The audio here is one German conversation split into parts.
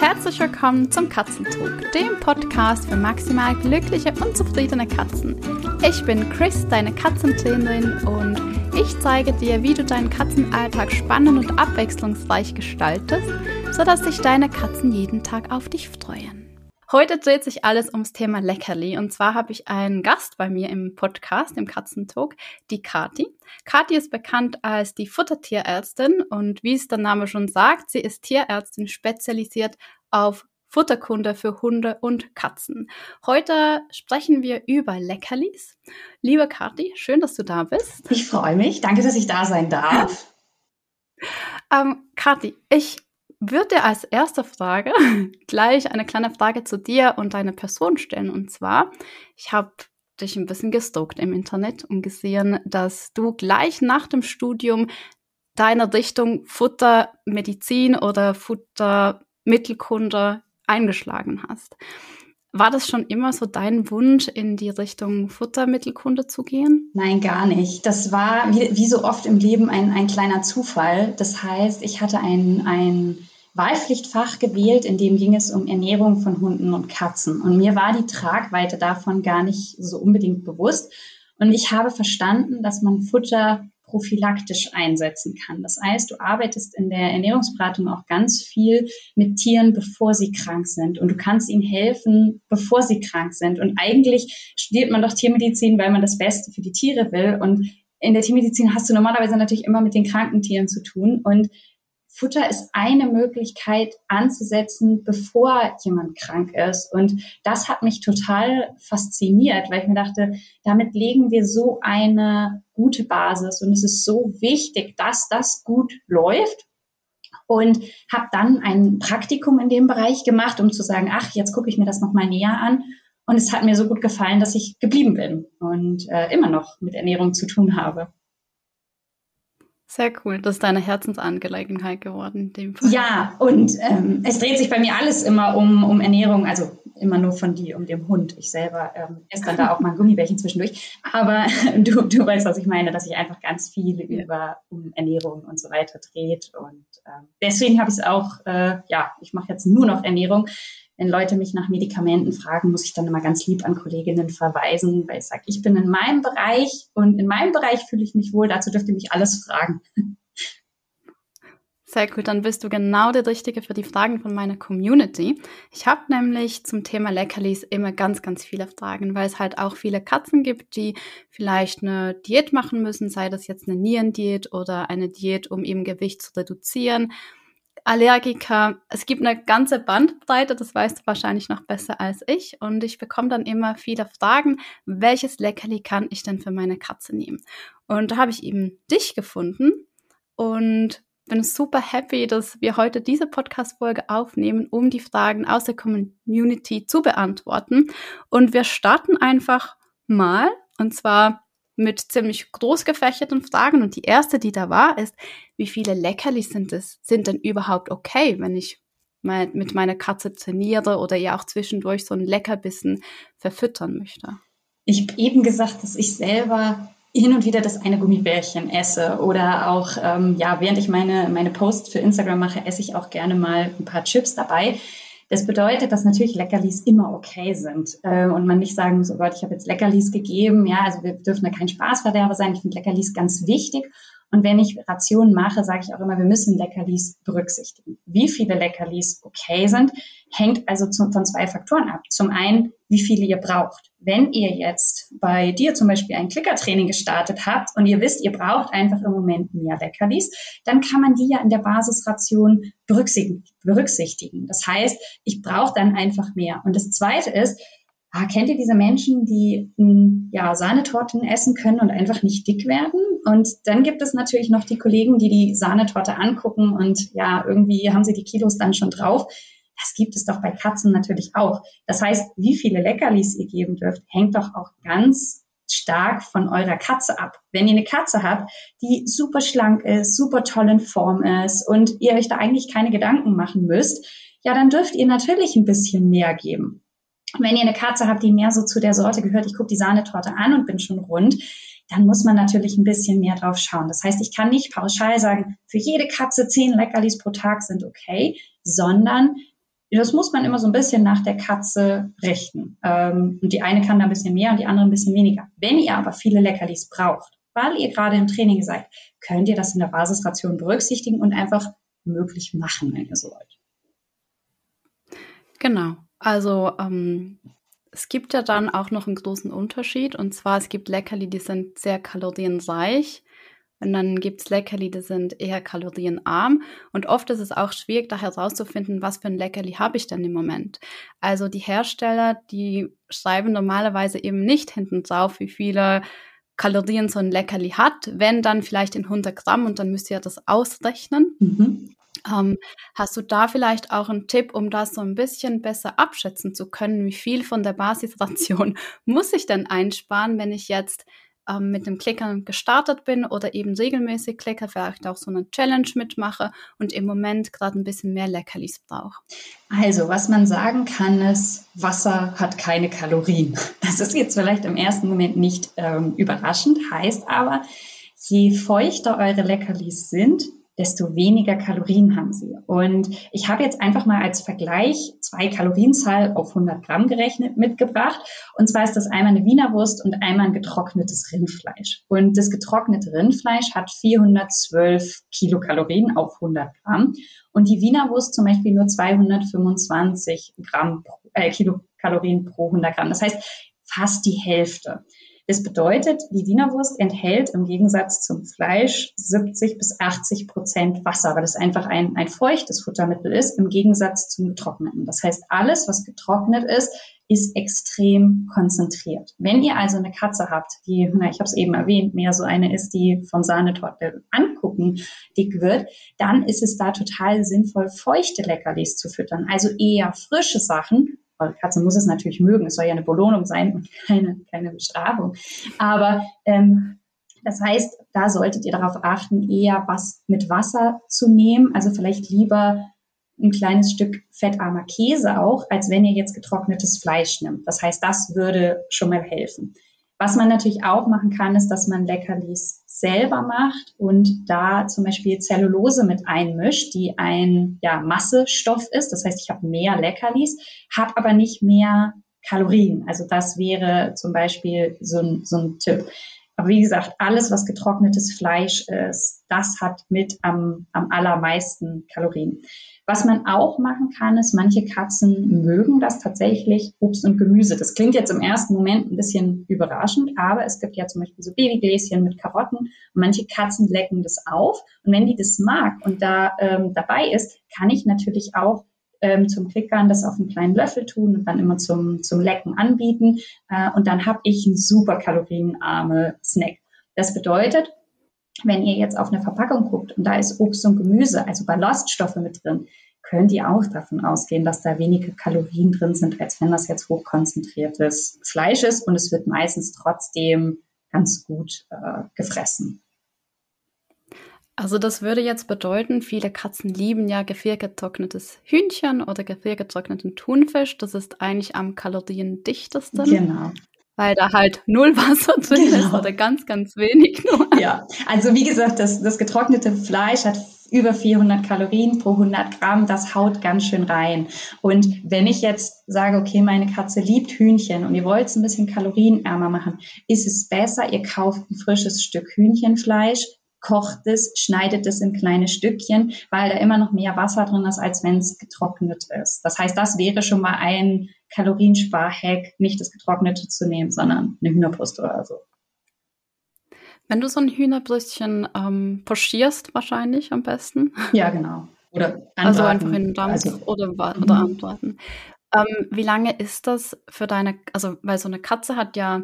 Herzlich willkommen zum Katzentalk, dem Podcast für maximal glückliche und zufriedene Katzen. Ich bin Chris, deine Katzentrainerin und ich zeige dir, wie du deinen Katzenalltag spannend und abwechslungsreich gestaltest, sodass sich deine Katzen jeden Tag auf dich freuen. Heute dreht sich alles ums Thema Leckerli. Und zwar habe ich einen Gast bei mir im Podcast, im Katzentalk, die Kati. Kati ist bekannt als die Futtertierärztin und wie es der Name schon sagt, sie ist Tierärztin spezialisiert auf Futterkunde für Hunde und Katzen. Heute sprechen wir über Leckerlis. Liebe Kati, schön, dass du da bist. Ich freue mich. Danke, dass ich da sein darf. ähm, Kati, ich würde als erste Frage gleich eine kleine Frage zu dir und deiner Person stellen. Und zwar, ich habe dich ein bisschen gestalkt im Internet und gesehen, dass du gleich nach dem Studium deine Richtung Futtermedizin oder Futtermittelkunde eingeschlagen hast. War das schon immer so dein Wunsch, in die Richtung Futtermittelkunde zu gehen? Nein, gar nicht. Das war wie, wie so oft im Leben ein, ein kleiner Zufall. Das heißt, ich hatte ein, ein Wahlpflichtfach gewählt, in dem ging es um Ernährung von Hunden und Katzen. Und mir war die Tragweite davon gar nicht so unbedingt bewusst. Und ich habe verstanden, dass man Futter prophylaktisch einsetzen kann. Das heißt, du arbeitest in der Ernährungsberatung auch ganz viel mit Tieren, bevor sie krank sind. Und du kannst ihnen helfen, bevor sie krank sind. Und eigentlich studiert man doch Tiermedizin, weil man das Beste für die Tiere will. Und in der Tiermedizin hast du normalerweise natürlich immer mit den kranken Tieren zu tun. Und Futter ist eine Möglichkeit anzusetzen, bevor jemand krank ist. Und das hat mich total fasziniert, weil ich mir dachte, damit legen wir so eine gute Basis und es ist so wichtig, dass das gut läuft. Und habe dann ein Praktikum in dem Bereich gemacht, um zu sagen, ach, jetzt gucke ich mir das nochmal näher an. Und es hat mir so gut gefallen, dass ich geblieben bin und äh, immer noch mit Ernährung zu tun habe. Sehr cool. Das ist deine Herzensangelegenheit geworden in dem Fall. Ja, und ähm, es dreht sich bei mir alles immer um, um Ernährung, also immer nur von dir, um dem Hund. Ich selber ähm, esse dann da auch mal ein Gummibärchen zwischendurch. Aber du, du weißt, was ich meine, dass sich einfach ganz viel über um Ernährung und so weiter dreht. Und ähm, deswegen habe ich es auch, äh, ja, ich mache jetzt nur noch Ernährung wenn Leute mich nach Medikamenten fragen, muss ich dann immer ganz lieb an Kolleginnen verweisen, weil ich sage, ich bin in meinem Bereich und in meinem Bereich fühle ich mich wohl, dazu dürft ihr mich alles fragen. Sehr gut, dann bist du genau der Richtige für die Fragen von meiner Community. Ich habe nämlich zum Thema Leckerlis immer ganz, ganz viele Fragen, weil es halt auch viele Katzen gibt, die vielleicht eine Diät machen müssen, sei das jetzt eine Nierendiät oder eine Diät, um eben Gewicht zu reduzieren Allergiker. Es gibt eine ganze Bandbreite, das weißt du wahrscheinlich noch besser als ich. Und ich bekomme dann immer viele Fragen, welches Leckerli kann ich denn für meine Katze nehmen? Und da habe ich eben dich gefunden und bin super happy, dass wir heute diese Podcast-Folge aufnehmen, um die Fragen aus der Community zu beantworten. Und wir starten einfach mal. Und zwar mit ziemlich groß gefächerten Fragen. Und die erste, die da war, ist, wie viele Leckerlis sind es, sind denn überhaupt okay, wenn ich mit meiner Katze trainiere oder ihr auch zwischendurch so ein Leckerbissen verfüttern möchte? Ich habe eben gesagt, dass ich selber hin und wieder das eine Gummibärchen esse oder auch, ähm, ja, während ich meine, meine Posts für Instagram mache, esse ich auch gerne mal ein paar Chips dabei. Das bedeutet, dass natürlich Leckerlis immer okay sind äh, und man nicht sagen muss, oh Gott, ich habe jetzt Leckerlis gegeben. Ja, also wir dürfen da kein Spaßverderber sein. Ich finde Leckerlis ganz wichtig. Und wenn ich Rationen mache, sage ich auch immer, wir müssen Leckerlis berücksichtigen. Wie viele Leckerlis okay sind, hängt also zu, von zwei Faktoren ab. Zum einen, wie viele ihr braucht. Wenn ihr jetzt bei dir zum Beispiel ein Klickertraining gestartet habt und ihr wisst, ihr braucht einfach im Moment mehr Leckerlis, dann kann man die ja in der Basisration berücksichtigen. Das heißt, ich brauche dann einfach mehr. Und das Zweite ist, Ah, kennt ihr diese Menschen, die mh, hm, ja, Sahnetorten essen können und einfach nicht dick werden? Und dann gibt es natürlich noch die Kollegen, die die Sahnetorte angucken und ja, irgendwie haben sie die Kilos dann schon drauf. Das gibt es doch bei Katzen natürlich auch. Das heißt, wie viele Leckerlis ihr geben dürft, hängt doch auch ganz stark von eurer Katze ab. Wenn ihr eine Katze habt, die super schlank ist, super toll in Form ist und ihr euch da eigentlich keine Gedanken machen müsst, ja, dann dürft ihr natürlich ein bisschen mehr geben. Wenn ihr eine Katze habt, die mehr so zu der Sorte gehört, ich gucke die Sahnetorte an und bin schon rund, dann muss man natürlich ein bisschen mehr drauf schauen. Das heißt, ich kann nicht pauschal sagen, für jede Katze zehn Leckerlis pro Tag sind okay, sondern Das muss man immer so ein bisschen nach der Katze richten. Ähm, und die eine kann da ein bisschen mehr und die andere ein bisschen weniger. Wenn ihr aber viele Leckerlis braucht, weil ihr gerade im Training seid, könnt ihr das in der Basisration berücksichtigen und einfach möglich machen, wenn ihr so wollt. Genau. Also ähm, es gibt ja dann auch noch einen großen Unterschied. Und zwar, es gibt Leckerli, die sind sehr kalorienreich. Und dann gibt es Leckerli, die sind eher kalorienarm. Und oft ist es auch schwierig, da herauszufinden, was für ein Leckerli habe ich denn im Moment. Also die Hersteller, die schreiben normalerweise eben nicht hinten drauf, wie viele Kalorien so ein Leckerli hat, wenn dann vielleicht in 100 Gramm und dann müsst ihr das ausrechnen. Mhm. Ähm, hast du da vielleicht auch einen Tipp, um das so ein bisschen besser abschätzen zu können? Wie viel von der Basisration muss ich denn einsparen, wenn ich jetzt ähm, mit dem Klickern gestartet bin oder eben regelmäßig klicke, vielleicht auch so eine Challenge mitmache und im Moment gerade ein bisschen mehr Leckerlis brauche? Also, was man sagen kann, ist, Wasser hat keine Kalorien. Das ist jetzt vielleicht im ersten Moment nicht ähm, überraschend, heißt aber, je feuchter eure Leckerlis sind, desto weniger Kalorien haben sie. Und ich habe jetzt einfach mal als Vergleich zwei Kalorienzahl auf 100 Gramm gerechnet mitgebracht. Und zwar ist das einmal eine Wiener Wurst und einmal ein getrocknetes Rindfleisch. Und das getrocknete Rindfleisch hat 412 Kilokalorien auf 100 Gramm und die Wiener Wurst zum Beispiel nur 225 Gramm, äh, Kilokalorien pro 100 Gramm. Das heißt fast die Hälfte. Das bedeutet, die Wiener Wurst enthält im Gegensatz zum Fleisch 70 bis 80 Prozent Wasser, weil es einfach ein, ein feuchtes Futtermittel ist, im Gegensatz zum getrockneten. Das heißt, alles, was getrocknet ist, ist extrem konzentriert. Wenn ihr also eine Katze habt, die, na, ich habe es eben erwähnt, mehr so eine ist, die von Sahnetorte angucken dick wird, dann ist es da total sinnvoll, feuchte Leckerlis zu füttern. Also eher frische Sachen, eure Katze muss es natürlich mögen. Es soll ja eine Belohnung sein und keine, keine Bestrafung. Aber ähm, das heißt, da solltet ihr darauf achten, eher was mit Wasser zu nehmen. Also vielleicht lieber ein kleines Stück fettarmer Käse auch, als wenn ihr jetzt getrocknetes Fleisch nimmt. Das heißt, das würde schon mal helfen. Was man natürlich auch machen kann, ist, dass man Leckerlis selber macht und da zum Beispiel Zellulose mit einmischt, die ein ja, Massestoff ist. Das heißt, ich habe mehr Leckerlis, habe aber nicht mehr Kalorien. Also das wäre zum Beispiel so ein, so ein Tipp. Aber wie gesagt, alles, was getrocknetes Fleisch ist, das hat mit am, am allermeisten Kalorien. Was man auch machen kann, ist, manche Katzen mögen das tatsächlich Obst und Gemüse. Das klingt jetzt im ersten Moment ein bisschen überraschend, aber es gibt ja zum Beispiel so Babygläschen mit Karotten und manche Katzen lecken das auf. Und wenn die das mag und da ähm, dabei ist, kann ich natürlich auch ähm, zum Klickern das auf einen kleinen Löffel tun und dann immer zum, zum Lecken anbieten. Äh, und dann habe ich einen super kalorienarme Snack. Das bedeutet, wenn ihr jetzt auf eine Verpackung guckt und da ist Obst und Gemüse, also Ballaststoffe mit drin, könnt ihr auch davon ausgehen, dass da weniger Kalorien drin sind, als wenn das jetzt hochkonzentriertes Fleisch ist und es wird meistens trotzdem ganz gut äh, gefressen. Also das würde jetzt bedeuten, viele Katzen lieben ja gefriergetrocknetes Hühnchen oder gefriergetrockneten Thunfisch. Das ist eigentlich am kaloriendichtesten. Genau weil da halt null Wasser drin genau. ist oder ganz, ganz wenig nur. Ja, also wie gesagt, das, das getrocknete Fleisch hat über 400 Kalorien pro 100 Gramm, das haut ganz schön rein. Und wenn ich jetzt sage, okay, meine Katze liebt Hühnchen und ihr wollt es ein bisschen kalorienärmer machen, ist es besser, ihr kauft ein frisches Stück Hühnchenfleisch, kocht es, schneidet es in kleine Stückchen, weil da immer noch mehr Wasser drin ist, als wenn es getrocknet ist. Das heißt, das wäre schon mal ein Kalorienspar-Hack, nicht das Getrocknete zu nehmen, sondern eine Hühnerbrust oder so. Wenn du so ein Hühnerbrüstchen ähm, pochierst, wahrscheinlich am besten. Ja, genau. Oder anbraten. Also einfach in den Dampf also, oder, oder mhm. anbraten. Ähm, wie lange ist das für deine, also weil so eine Katze hat ja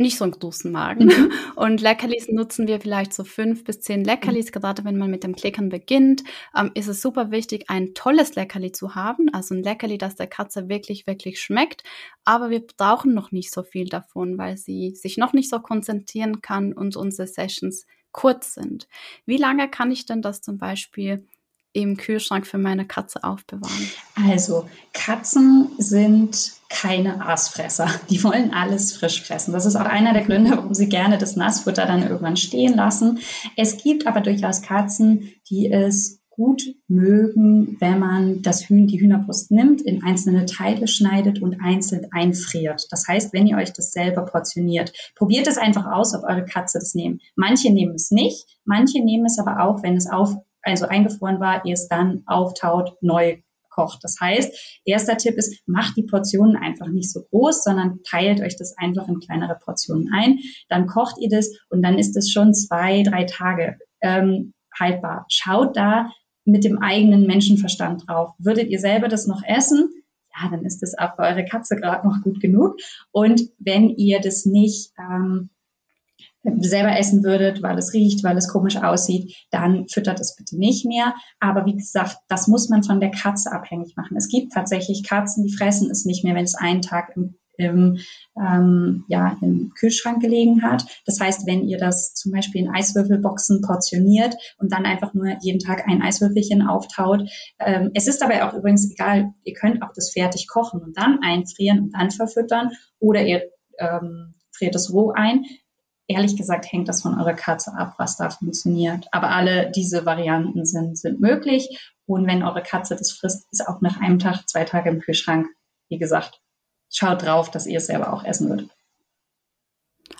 nicht so einen großen Magen. Mhm. Und Leckerlis nutzen wir vielleicht so fünf bis zehn Leckerlis. Mhm. Gerade wenn man mit dem Klickern beginnt, ähm, ist es super wichtig, ein tolles Leckerli zu haben. Also ein Leckerli, das der Katze wirklich, wirklich schmeckt. Aber wir brauchen noch nicht so viel davon, weil sie sich noch nicht so konzentrieren kann und unsere Sessions kurz sind. Wie lange kann ich denn das zum Beispiel im Kühlschrank für meine Katze aufbewahren? Also, Katzen sind keine Aasfresser. Die wollen alles frisch fressen. Das ist auch einer der Gründe, warum sie gerne das Nassfutter dann irgendwann stehen lassen. Es gibt aber durchaus Katzen, die es gut mögen, wenn man das Hühn, die Hühnerbrust nimmt, in einzelne Teile schneidet und einzeln einfriert. Das heißt, wenn ihr euch das selber portioniert, probiert es einfach aus, ob eure Katze das nehmen. Manche nehmen es nicht, manche nehmen es aber auch, wenn es auf, also eingefroren war, ihr es dann auftaut, neu kocht. Das heißt, erster Tipp ist, macht die Portionen einfach nicht so groß, sondern teilt euch das einfach in kleinere Portionen ein. Dann kocht ihr das und dann ist es schon zwei, drei Tage ähm, haltbar. Schaut da mit dem eigenen Menschenverstand drauf. Würdet ihr selber das noch essen? Ja, dann ist das auch für eure Katze gerade noch gut genug. Und wenn ihr das nicht ähm, selber essen würdet, weil es riecht, weil es komisch aussieht, dann füttert es bitte nicht mehr. Aber wie gesagt, das muss man von der Katze abhängig machen. Es gibt tatsächlich Katzen, die fressen es nicht mehr, wenn es einen Tag im, im, ähm, ja, im Kühlschrank gelegen hat. Das heißt, wenn ihr das zum Beispiel in Eiswürfelboxen portioniert und dann einfach nur jeden Tag ein Eiswürfelchen auftaut. Ähm, es ist dabei auch übrigens egal, ihr könnt auch das fertig kochen und dann einfrieren und dann verfüttern oder ihr ähm, friert es roh ein ehrlich gesagt hängt das von eurer Katze ab, was da funktioniert. Aber alle diese Varianten sind, sind möglich. Und wenn eure Katze das frisst, ist auch nach einem Tag, zwei Tage im Kühlschrank. Wie gesagt, schaut drauf, dass ihr es selber auch essen würdet.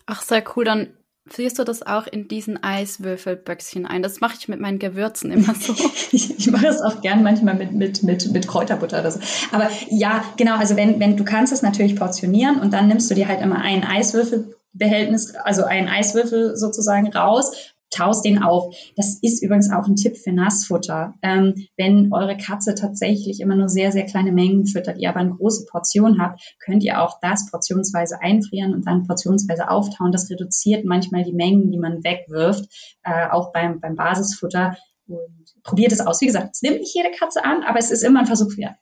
Ach, sehr cool. Dann frierst du das auch in diesen Eiswürfelböckchen ein. Das mache ich mit meinen Gewürzen immer so. ich, ich mache es auch gern manchmal mit, mit, mit, mit Kräuterbutter oder so. Aber ja, genau, also wenn, wenn du kannst es natürlich portionieren und dann nimmst du dir halt immer einen Eiswürfel Behältnis, also einen Eiswürfel sozusagen raus, taust den auf. Das ist übrigens auch ein Tipp für Nassfutter. Ähm, wenn eure Katze tatsächlich immer nur sehr, sehr kleine Mengen füttert, ihr aber eine große Portion habt, könnt ihr auch das portionsweise einfrieren und dann portionsweise auftauen. Das reduziert manchmal die Mengen, die man wegwirft, äh, auch beim, beim Basisfutter. Und probiert es aus. Wie gesagt, es nimmt nicht jede Katze an, aber es ist immer ein Versuch wert.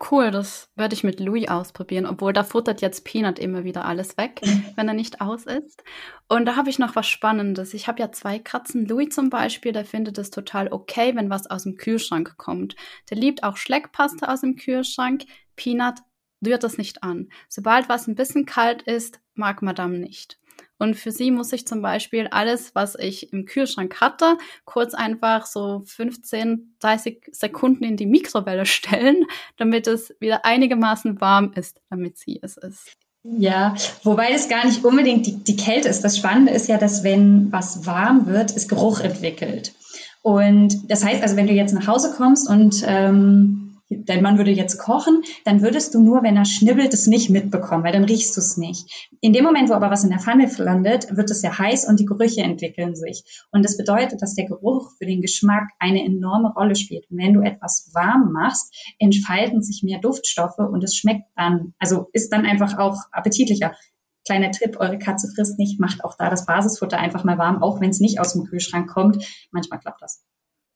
Cool, das werde ich mit Louis ausprobieren, obwohl da futtert jetzt Peanut immer wieder alles weg, wenn er nicht aus ist. Und da habe ich noch was Spannendes. Ich habe ja zwei Katzen. Louis zum Beispiel, der findet es total okay, wenn was aus dem Kühlschrank kommt. Der liebt auch Schleckpaste aus dem Kühlschrank. Peanut rührt das nicht an. Sobald was ein bisschen kalt ist, mag Madame nicht. Und für sie muss ich zum Beispiel alles, was ich im Kühlschrank hatte, kurz einfach so 15, 30 Sekunden in die Mikrowelle stellen, damit es wieder einigermaßen warm ist, damit sie es ist. Ja, wobei es gar nicht unbedingt die, die Kälte ist. Das Spannende ist ja, dass wenn was warm wird, es Geruch entwickelt. Und das heißt also, wenn du jetzt nach Hause kommst und ähm, dein Mann würde jetzt kochen, dann würdest du nur, wenn er schnibbelt, es nicht mitbekommen, weil dann riechst du es nicht. In dem Moment, wo aber was in der Pfanne landet, wird es ja heiß und die Gerüche entwickeln sich. Und das bedeutet, dass der Geruch für den Geschmack eine enorme Rolle spielt. Und wenn du etwas warm machst, entfalten sich mehr Duftstoffe und es schmeckt dann, also ist dann einfach auch appetitlicher. Kleiner Tipp, eure Katze frisst nicht, macht auch da das Basisfutter einfach mal warm, auch wenn es nicht aus dem Kühlschrank kommt. Manchmal klappt das.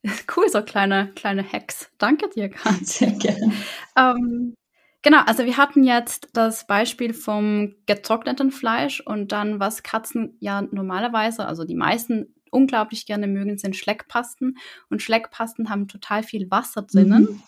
Cool, so kleine, kleine Hacks. Danke dir, Kat. Sehr gerne. Ähm, genau, also wir hatten jetzt das Beispiel vom getrockneten Fleisch und dann, was Katzen ja normalerweise, also die meisten unglaublich gerne mögen, sind Schleckpasten. Und Schleckpasten haben total viel Wasser drinnen. Mhm.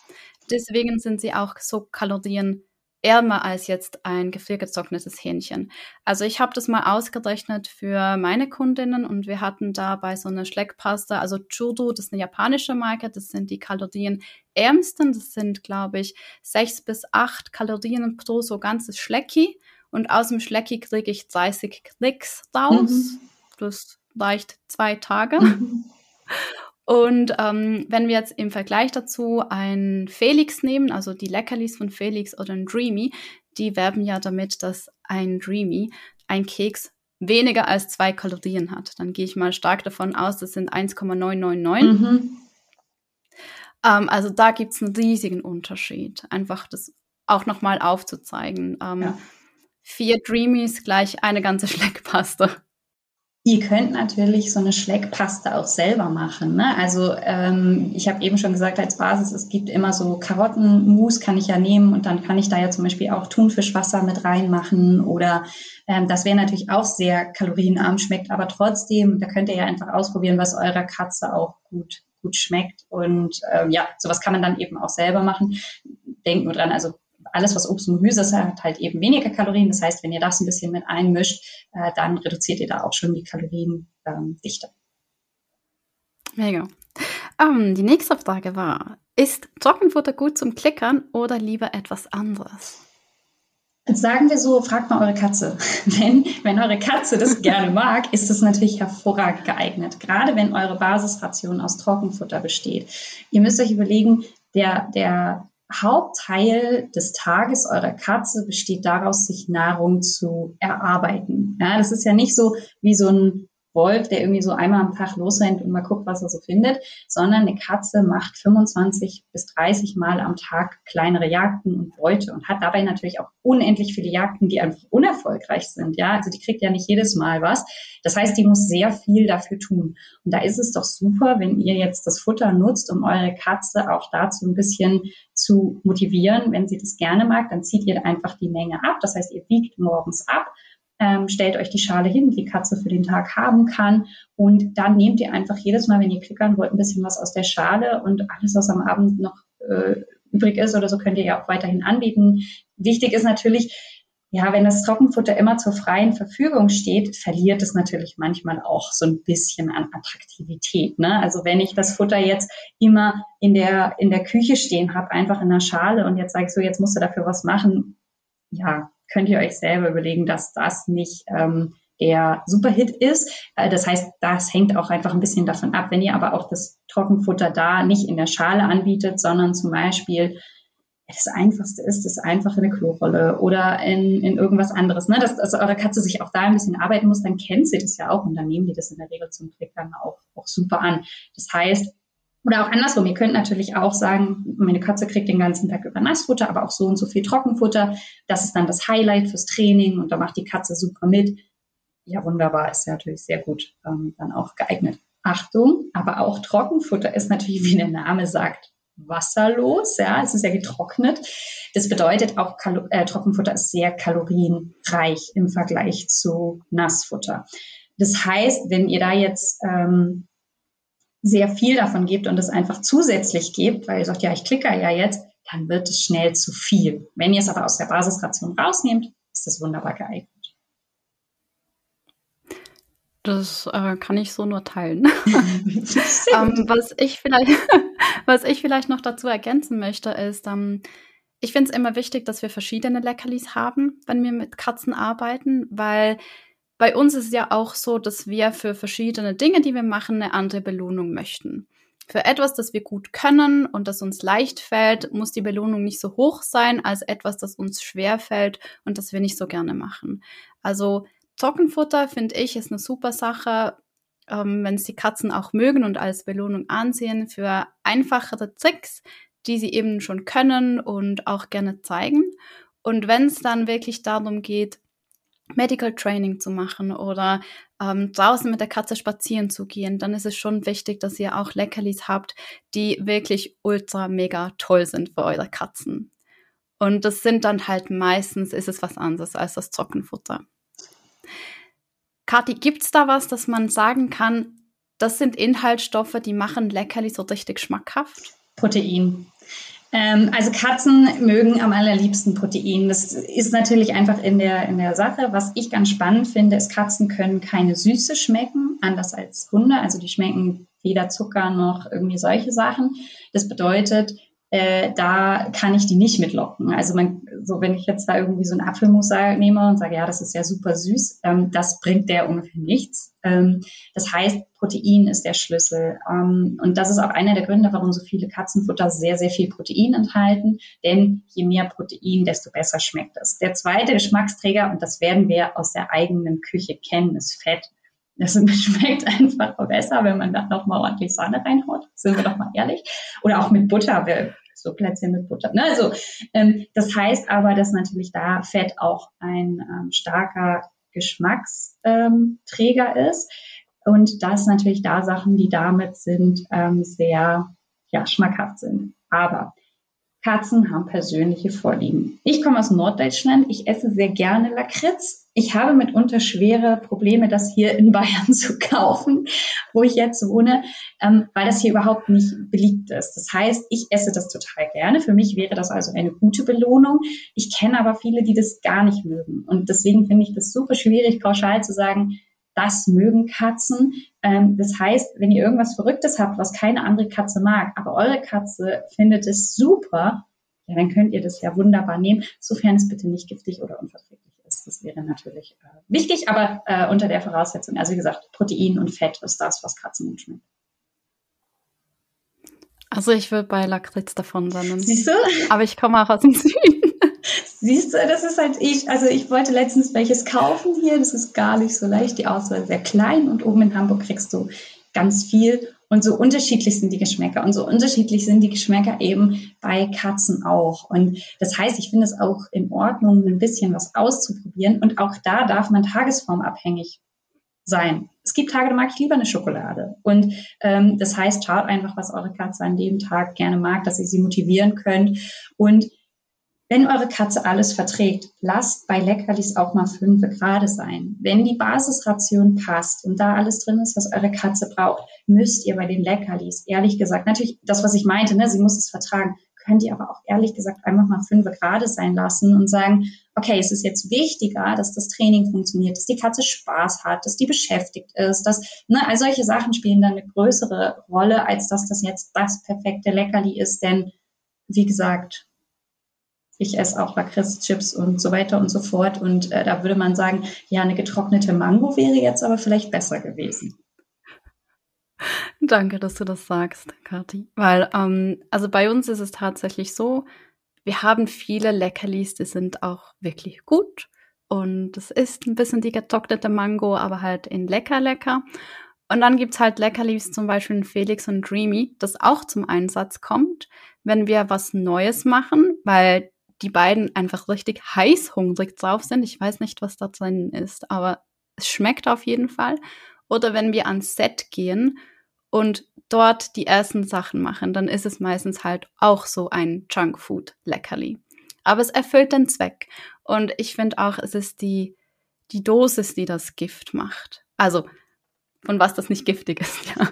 Deswegen sind sie auch so kalorien ärmer als jetzt ein gefriergetrocknetes Hähnchen. Also ich habe das mal ausgerechnet für meine Kundinnen und wir hatten da bei so einer Schleckpasta, also Churdo, das ist eine japanische Marke, das sind die Kalorien ärmsten, das sind glaube ich sechs bis acht Kalorien pro so ganzes Schlecki und aus dem Schlecki kriege ich 30 Klicks raus. Mhm. Das reicht zwei Tage. Mhm. Und ähm, wenn wir jetzt im Vergleich dazu ein Felix nehmen, also die Leckerlis von Felix oder ein Dreamy, die werben ja damit, dass ein Dreamy, ein Keks, weniger als zwei Kalorien hat. Dann gehe ich mal stark davon aus, das sind 1,999. Mhm. Ähm, also da gibt es einen riesigen Unterschied. Einfach das auch nochmal aufzuzeigen. Ähm, ja. Vier Dreamies gleich eine ganze Schleckpaste. Ihr könnt natürlich so eine Schleckpaste auch selber machen. Ne? Also ähm, ich habe eben schon gesagt, als Basis, es gibt immer so Karottenmus, kann ich ja nehmen und dann kann ich da ja zum Beispiel auch Thunfischwasser mit reinmachen oder ähm, das wäre natürlich auch sehr kalorienarm, schmeckt aber trotzdem, da könnt ihr ja einfach ausprobieren, was eurer Katze auch gut gut schmeckt und ähm, ja, sowas kann man dann eben auch selber machen. Denkt nur dran, also alles, was Obst und Gemüse ist, hat halt eben weniger Kalorien. Das heißt, wenn ihr das ein bisschen mit einmischt, äh, dann reduziert ihr da auch schon die Kaloriendichte. Ähm, Mega. Um, die nächste Frage war, ist Trockenfutter gut zum Klickern oder lieber etwas anderes? Sagen wir so, fragt mal eure Katze. Wenn, wenn eure Katze das gerne mag, ist es natürlich hervorragend geeignet. Gerade wenn eure Basisration aus Trockenfutter besteht. Ihr müsst euch überlegen, der, der Hauptteil des Tages eurer Katze besteht daraus, sich Nahrung zu erarbeiten. Ja, das ist ja nicht so wie so ein Wolf, der irgendwie so einmal am Tag losrennt und mal guckt, was er so findet, sondern eine Katze macht 25 bis 30 Mal am Tag kleinere Jagden und Beute und hat dabei natürlich auch unendlich viele Jagden, die einfach unerfolgreich sind. Ja, also die kriegt ja nicht jedes Mal was. Das heißt, die muss sehr viel dafür tun. Und da ist es doch super, wenn ihr jetzt das Futter nutzt, um eure Katze auch dazu ein bisschen zu motivieren. Wenn sie das gerne mag, dann zieht ihr einfach die Menge ab. Das heißt, ihr wiegt morgens ab ähm, stellt euch die Schale hin, die Katze für den Tag haben kann. Und dann nehmt ihr einfach jedes Mal, wenn ihr klickern wollt, ein bisschen was aus der Schale und alles, was am Abend noch äh, übrig ist oder so, könnt ihr ja auch weiterhin anbieten. Wichtig ist natürlich, ja, wenn das Trockenfutter immer zur freien Verfügung steht, verliert es natürlich manchmal auch so ein bisschen an Attraktivität. Ne? Also wenn ich das Futter jetzt immer in der, in der Küche stehen habe, einfach in der Schale und jetzt sage ich so, jetzt musst du dafür was machen, ja, könnt ihr euch selber überlegen, dass das nicht ähm, der Superhit ist. Äh, das heißt, das hängt auch einfach ein bisschen davon ab. Wenn ihr aber auch das Trockenfutter da nicht in der Schale anbietet, sondern zum Beispiel das Einfachste ist, ist einfach in eine Klorolle oder in, in irgendwas anderes. Ne? Dass, dass eure Katze sich auch da ein bisschen arbeiten muss, dann kennt sie das ja auch und dann nehmen die das in der Regel zum Klickern auch, auch super an. Das heißt, oder auch andersrum, ihr könnt natürlich auch sagen, meine Katze kriegt den ganzen Tag über Nassfutter, aber auch so und so viel Trockenfutter. Das ist dann das Highlight fürs Training und da macht die Katze super mit. Ja, wunderbar, ist ja natürlich sehr gut ähm, dann auch geeignet. Achtung, aber auch Trockenfutter ist natürlich, wie der Name sagt, wasserlos. Ja, es ist ja getrocknet. Das bedeutet auch, Kalo äh, Trockenfutter ist sehr kalorienreich im Vergleich zu Nassfutter. Das heißt, wenn ihr da jetzt ähm, sehr viel davon gibt und es einfach zusätzlich gibt, weil ihr sagt, ja, ich klicke ja jetzt, dann wird es schnell zu viel. Wenn ihr es aber aus der Basisration rausnehmt, ist es wunderbar geeignet. Das äh, kann ich so nur teilen. ähm, was, ich vielleicht, was ich vielleicht noch dazu ergänzen möchte, ist, ähm, ich finde es immer wichtig, dass wir verschiedene Leckerlis haben, wenn wir mit Katzen arbeiten, weil bei uns ist es ja auch so, dass wir für verschiedene Dinge, die wir machen, eine andere Belohnung möchten. Für etwas, das wir gut können und das uns leicht fällt, muss die Belohnung nicht so hoch sein als etwas, das uns schwer fällt und das wir nicht so gerne machen. Also Trockenfutter finde ich ist eine super Sache, ähm, wenn es die Katzen auch mögen und als Belohnung ansehen für einfachere Tricks, die sie eben schon können und auch gerne zeigen. Und wenn es dann wirklich darum geht, Medical Training zu machen oder ähm, draußen mit der Katze spazieren zu gehen, dann ist es schon wichtig, dass ihr auch Leckerlis habt, die wirklich ultra mega toll sind für eure Katzen. Und das sind dann halt meistens, ist es was anderes als das Trockenfutter. Kathi, gibt es da was, dass man sagen kann, das sind Inhaltsstoffe, die machen Leckerli so richtig schmackhaft? Protein. Ähm, also Katzen mögen am allerliebsten Protein. Das ist natürlich einfach in der, in der Sache. Was ich ganz spannend finde, ist, Katzen können keine Süße schmecken, anders als Hunde. Also die schmecken weder Zucker noch irgendwie solche Sachen. Das bedeutet, äh, da kann ich die nicht mitlocken. Also man, so wenn ich jetzt da irgendwie so einen Apfelmus nehme und sage, ja, das ist ja super süß, ähm, das bringt der ungefähr nichts. Ähm, das heißt, Protein ist der Schlüssel. Ähm, und das ist auch einer der Gründe, warum so viele Katzenfutter sehr, sehr viel Protein enthalten. Denn je mehr Protein, desto besser schmeckt es. Der zweite Geschmacksträger, und das werden wir aus der eigenen Küche kennen, ist Fett. Das schmeckt einfach besser, wenn man da nochmal ordentlich Sahne reinhaut. Sind wir doch mal ehrlich. Oder auch mit Butter so Plätzchen mit Butter. Ne? Also ähm, das heißt aber, dass natürlich da Fett auch ein ähm, starker Geschmacksträger ähm, ist. Und das natürlich da Sachen, die damit sind, ähm, sehr ja, schmackhaft sind. Aber Katzen haben persönliche Vorlieben. Ich komme aus Norddeutschland. Ich esse sehr gerne Lakritz. Ich habe mitunter schwere Probleme, das hier in Bayern zu kaufen, wo ich jetzt wohne, ähm, weil das hier überhaupt nicht beliebt ist. Das heißt, ich esse das total gerne. Für mich wäre das also eine gute Belohnung. Ich kenne aber viele, die das gar nicht mögen. Und deswegen finde ich das super schwierig, pauschal zu sagen, das mögen Katzen. Ähm, das heißt, wenn ihr irgendwas Verrücktes habt, was keine andere Katze mag, aber eure Katze findet es super, ja, dann könnt ihr das ja wunderbar nehmen, sofern es bitte nicht giftig oder unverträglich ist. Das wäre natürlich äh, wichtig, aber äh, unter der Voraussetzung, also wie gesagt, Protein und Fett ist das, was Katzen gut schmeckt. Also ich würde bei Lakritz davon sein. Siehst du? Aber ich komme auch aus dem Süden. Siehst du, das ist halt ich. Also ich wollte letztens welches kaufen hier. Das ist gar nicht so leicht. Die Auswahl ist sehr klein und oben in Hamburg kriegst du ganz viel. Und so unterschiedlich sind die Geschmäcker. Und so unterschiedlich sind die Geschmäcker eben bei Katzen auch. Und das heißt, ich finde es auch in Ordnung, ein bisschen was auszuprobieren. Und auch da darf man tagesformabhängig sein. Es gibt Tage, da mag ich lieber eine Schokolade. Und ähm, das heißt, schaut einfach, was eure Katze an dem Tag gerne mag, dass ihr sie motivieren könnt. Und wenn eure Katze alles verträgt, lasst bei Leckerlis auch mal fünf Grad sein. Wenn die Basisration passt und da alles drin ist, was eure Katze braucht, müsst ihr bei den Leckerlis, ehrlich gesagt, natürlich das, was ich meinte, ne, sie muss es vertragen, könnt ihr aber auch ehrlich gesagt einfach mal fünf Grad sein lassen und sagen, okay, es ist jetzt wichtiger, dass das Training funktioniert, dass die Katze Spaß hat, dass die beschäftigt ist, dass, ne, all solche Sachen spielen dann eine größere Rolle, als dass das jetzt das perfekte Leckerli ist, denn wie gesagt, ich esse auch Lakritz-Chips und so weiter und so fort. Und äh, da würde man sagen, ja, eine getrocknete Mango wäre jetzt aber vielleicht besser gewesen. Danke, dass du das sagst, Kathi. Weil, ähm, also bei uns ist es tatsächlich so, wir haben viele Leckerlis, die sind auch wirklich gut. Und es ist ein bisschen die getrocknete Mango, aber halt in lecker, lecker. Und dann gibt's halt Leckerlis, zum Beispiel in Felix und Dreamy, das auch zum Einsatz kommt, wenn wir was Neues machen, weil die beiden einfach richtig heißhungrig drauf sind. Ich weiß nicht, was da drin ist, aber es schmeckt auf jeden Fall. Oder wenn wir ans Set gehen und dort die ersten Sachen machen, dann ist es meistens halt auch so ein Junkfood-Leckerli. Aber es erfüllt den Zweck. Und ich finde auch, es ist die, die Dosis, die das Gift macht. Also, von was das nicht giftig ist, ja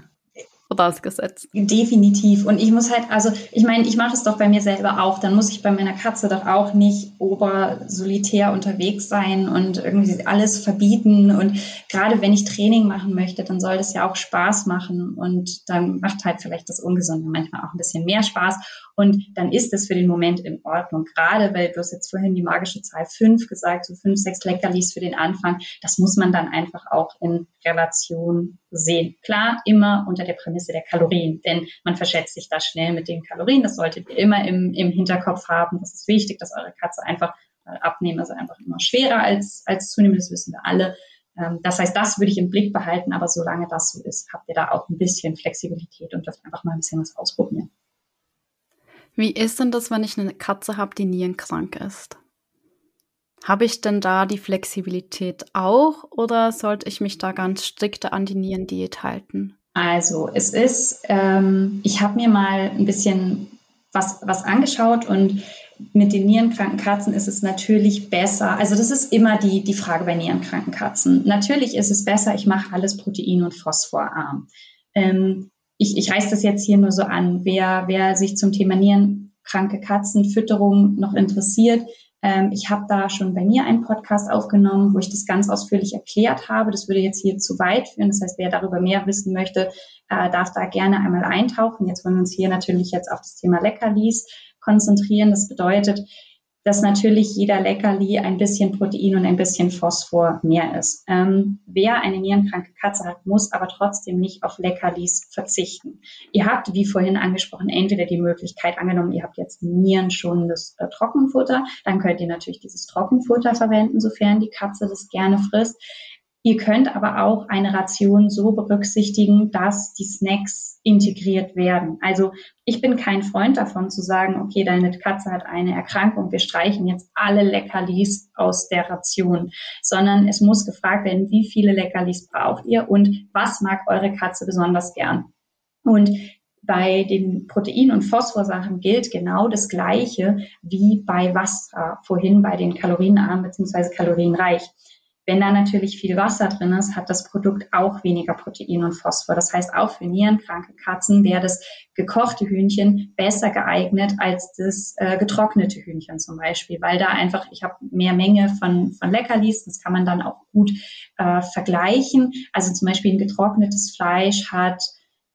vorausgesetzt. Definitiv. Und ich muss halt, also ich meine, ich mache es doch bei mir selber auch. Dann muss ich bei meiner Katze doch auch nicht obersolitär unterwegs sein und irgendwie alles verbieten. Und gerade wenn ich Training machen möchte, dann soll das ja auch Spaß machen. Und dann macht halt vielleicht das Ungesunde manchmal auch ein bisschen mehr Spaß. Und dann ist es für den Moment in Ordnung. Gerade weil du hast jetzt vorhin die magische Zahl fünf gesagt, so fünf, sechs Leckerlis für den Anfang. Das muss man dann einfach auch in Relation sehen. Klar, immer unter der Prämisse der Kalorien, denn man verschätzt sich da schnell mit den Kalorien. Das solltet ihr immer im, im Hinterkopf haben. Das ist wichtig, dass eure Katze einfach abnehmen, also einfach immer schwerer als, als zunehmen. Das wissen wir alle. Ähm, das heißt, das würde ich im Blick behalten, aber solange das so ist, habt ihr da auch ein bisschen Flexibilität und dürft einfach mal ein bisschen was ausprobieren. Wie ist denn das, wenn ich eine Katze habe, die nierenkrank ist? Habe ich denn da die Flexibilität auch oder sollte ich mich da ganz strikt an die Nierendiät halten? Also es ist, ähm, ich habe mir mal ein bisschen was, was angeschaut und mit den nierenkranken Katzen ist es natürlich besser. Also das ist immer die, die Frage bei nierenkranken Katzen. Natürlich ist es besser, ich mache alles protein- und phosphorarm. Ähm, ich, ich reiße das jetzt hier nur so an. Wer, wer sich zum Thema nierenkranke Katzenfütterung noch interessiert, ähm, ich habe da schon bei mir einen Podcast aufgenommen, wo ich das ganz ausführlich erklärt habe. Das würde jetzt hier zu weit führen. Das heißt, wer darüber mehr wissen möchte, äh, darf da gerne einmal eintauchen. Jetzt wollen wir uns hier natürlich jetzt auf das Thema Leckerlis konzentrieren. Das bedeutet, dass natürlich jeder Leckerli ein bisschen Protein und ein bisschen Phosphor mehr ist. Ähm, wer eine nierenkranke Katze hat, muss aber trotzdem nicht auf Leckerlis verzichten. Ihr habt, wie vorhin angesprochen, entweder die Möglichkeit, angenommen, ihr habt jetzt nierenschonendes äh, Trockenfutter, dann könnt ihr natürlich dieses Trockenfutter verwenden, sofern die Katze das gerne frisst. Ihr könnt aber auch eine Ration so berücksichtigen, dass die Snacks integriert werden. Also ich bin kein Freund davon zu sagen, okay, deine Katze hat eine Erkrankung, wir streichen jetzt alle Leckerlis aus der Ration, sondern es muss gefragt werden, wie viele Leckerlis braucht ihr und was mag eure Katze besonders gern. Und bei den Protein- und Phosphorsachen gilt genau das Gleiche wie bei Wasser vorhin bei den kalorienarm bzw. kalorienreich Wenn da natürlich viel Wasser drin ist, hat das Produkt auch weniger Protein und Phosphor. Das heißt, auch für nierenkranke Katzen wäre das gekochte Hühnchen besser geeignet als das äh, getrocknete Hühnchen zum Beispiel, weil da einfach, ich habe mehr Menge von, von Leckerlis, das kann man dann auch gut äh, vergleichen. Also zum Beispiel ein getrocknetes Fleisch hat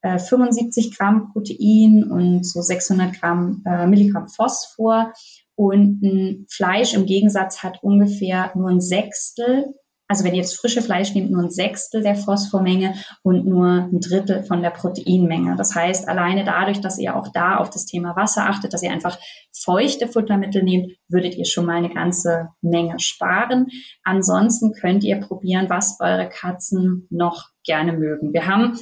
75 äh, Gramm Protein und so 600 Gramm äh, Milligramm Phosphor. Und ein Fleisch im Gegensatz hat ungefähr nur ein Sechstel, also wenn ihr jetzt frische Fleisch nehmt, nur ein Sechstel der Phosphormenge und nur ein Drittel von der Proteinmenge. Das heißt, alleine dadurch, dass ihr auch da auf das Thema Wasser achtet, dass ihr einfach feuchte Futtermittel nehmt, würdet ihr schon mal eine ganze Menge sparen. Ansonsten könnt ihr probieren, was eure Katzen noch gerne mögen. Wir haben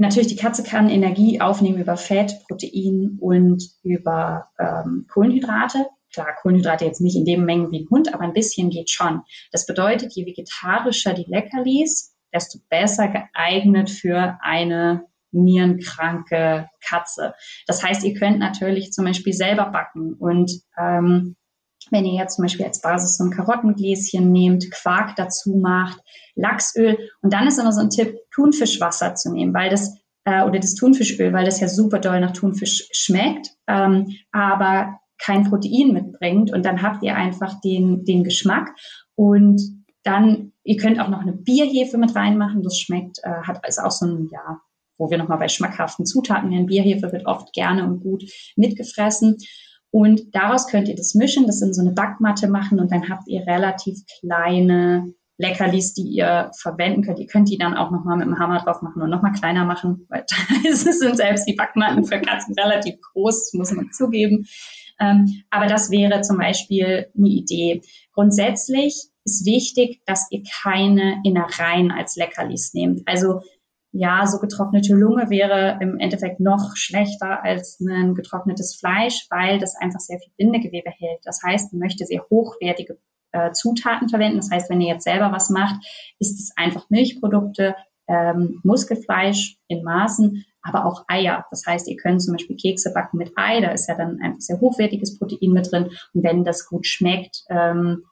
Natürlich, die Katze kann Energie aufnehmen über Fett, Protein und über ähm, Kohlenhydrate. Klar, Kohlenhydrate jetzt nicht in dem Mengen wie ein Hund, aber ein bisschen geht schon. Das bedeutet, je vegetarischer die Leckerlis, desto besser geeignet für eine nierenkranke Katze. Das heißt, ihr könnt natürlich zum Beispiel selber backen und ähm, wenn ihr jetzt zum Beispiel als Basis so ein Karottengläschen nehmt, Quark dazu macht, Lachsöl und dann ist immer so ein Tipp, Thunfischwasser zu nehmen, weil das äh, oder das Thunfischöl, weil das ja super doll nach Thunfisch schmeckt, ähm, aber kein Protein mitbringt und dann habt ihr einfach den, den Geschmack und dann, ihr könnt auch noch eine Bierhefe mit reinmachen, das schmeckt, äh, hat also auch so ein, ja, wo wir nochmal bei schmackhaften Zutaten wären. Bierhefe wird oft gerne und gut mitgefressen. Und daraus könnt ihr das mischen, das in so eine Backmatte machen und dann habt ihr relativ kleine Leckerlis, die ihr verwenden könnt. Ihr könnt die dann auch nochmal mit dem Hammer drauf machen und nochmal kleiner machen, weil teilweise sind selbst die Backmatten für Katzen relativ groß, muss man zugeben. Ähm, aber das wäre zum Beispiel eine Idee. Grundsätzlich ist wichtig, dass ihr keine Innereien als Leckerlis nehmt. Also ja, so getrocknete Lunge wäre im Endeffekt noch schlechter als ein getrocknetes Fleisch, weil das einfach sehr viel Bindegewebe hält. Das heißt, man möchte sehr hochwertige äh, Zutaten verwenden. Das heißt, wenn ihr jetzt selber was macht, ist es einfach Milchprodukte, ähm, Muskelfleisch in Maßen, aber auch Eier. Das heißt, ihr könnt zum Beispiel Kekse backen mit Ei, da ist ja dann einfach sehr hochwertiges Protein mit drin. Und wenn das gut schmeckt, ähm,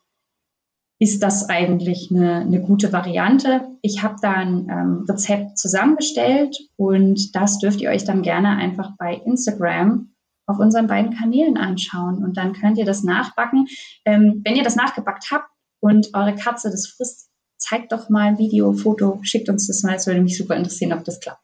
ist das eigentlich eine, eine gute Variante. Ich habe da ein ähm, Rezept zusammengestellt und das dürft ihr euch dann gerne einfach bei Instagram auf unseren beiden Kanälen anschauen und dann könnt ihr das nachbacken. Ähm, wenn ihr das nachgebackt habt und eure Katze das frisst, zeigt doch mal ein Video, Foto, schickt uns das mal. Es würde mich super interessieren, ob das klappt.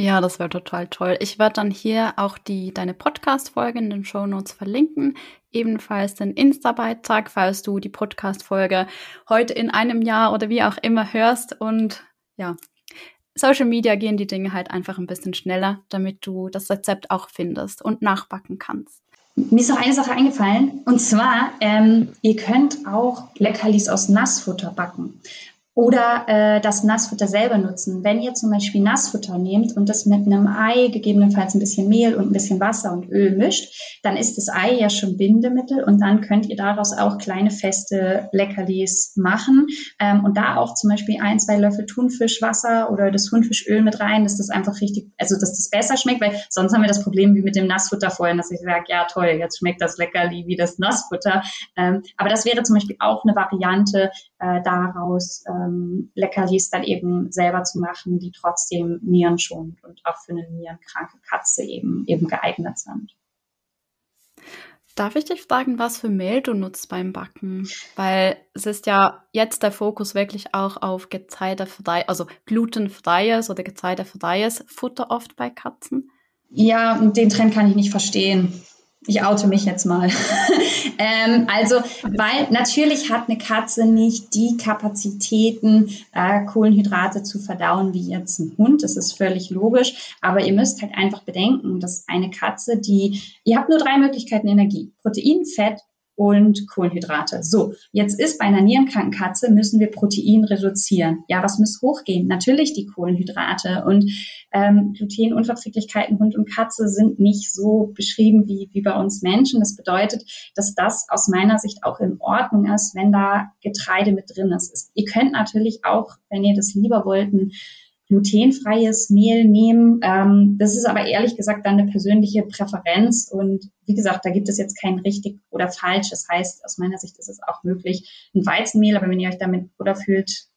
Ja, das wäre total toll. Ich werde dann hier auch die deine Podcast-Folge in den Show Notes verlinken. Ebenfalls den Insta-Beitrag, falls du die Podcast-Folge heute in einem Jahr oder wie auch immer hörst. Und ja, Social Media gehen die Dinge halt einfach ein bisschen schneller, damit du das Rezept auch findest und nachbacken kannst. Mir ist noch eine Sache eingefallen. Und zwar, ähm, ihr könnt auch Leckerlis aus Nassfutter backen. Oder äh, das Nassfutter selber nutzen. Wenn ihr zum Beispiel Nassfutter nehmt und das mit einem Ei, gegebenenfalls ein bisschen Mehl und ein bisschen Wasser und Öl mischt, dann ist das Ei ja schon Bindemittel und dann könnt ihr daraus auch kleine feste Leckerlis machen. Ähm, und da auch zum Beispiel ein, zwei Löffel Thunfischwasser oder das Thunfischöl mit rein, dass das einfach richtig, also dass das besser schmeckt, weil sonst haben wir das Problem wie mit dem Nassfutter vorhin, dass ich sage, ja toll, jetzt schmeckt das Leckerli wie das Nassfutter. Ähm, aber das wäre zum Beispiel auch eine Variante äh, daraus. Äh, ähm, Leckerlis dann eben selber zu machen, die trotzdem nierenschonend und auch für eine nierenkranke Katze eben, eben geeignet sind. Darf ich dich fragen, was für Mehl du nutzt beim Backen? Weil es ist ja jetzt der Fokus wirklich auch auf gezeitefrei, also glutenfreies oder gezeitefreies Futter oft bei Katzen. Ja, den Trend kann ich nicht verstehen ich oute mich jetzt mal. ähm, also, weil natürlich hat eine Katze nicht die Kapazitäten, äh, Kohlenhydrate zu verdauen wie jetzt ein Hund. Das ist völlig logisch. Aber ihr müsst halt einfach bedenken, dass eine Katze, die, ihr habt nur drei Möglichkeiten Energie. Protein, Fett und Kohlenhydrate. So, jetzt ist bei einer nierenkranken Katze müssen wir Protein reduzieren. Ja, was muss hochgehen? Natürlich die Kohlenhydrate und ähm, Glutenunverträglichkeiten Hund und Katze sind nicht so beschrieben wie, wie bei uns Menschen. Das bedeutet, dass das aus meiner Sicht auch in Ordnung ist, wenn da Getreide mit drin ist. Ihr könnt natürlich auch, wenn ihr das lieber wollt, glutenfreies Mehl nehmen. Ähm, das ist aber ehrlich gesagt dann eine persönliche Präferenz. Und wie gesagt, da gibt es jetzt kein richtig oder falsch. Das heißt, aus meiner Sicht ist es auch möglich, ein Weizenmehl, aber wenn ihr euch damit oder fühlt,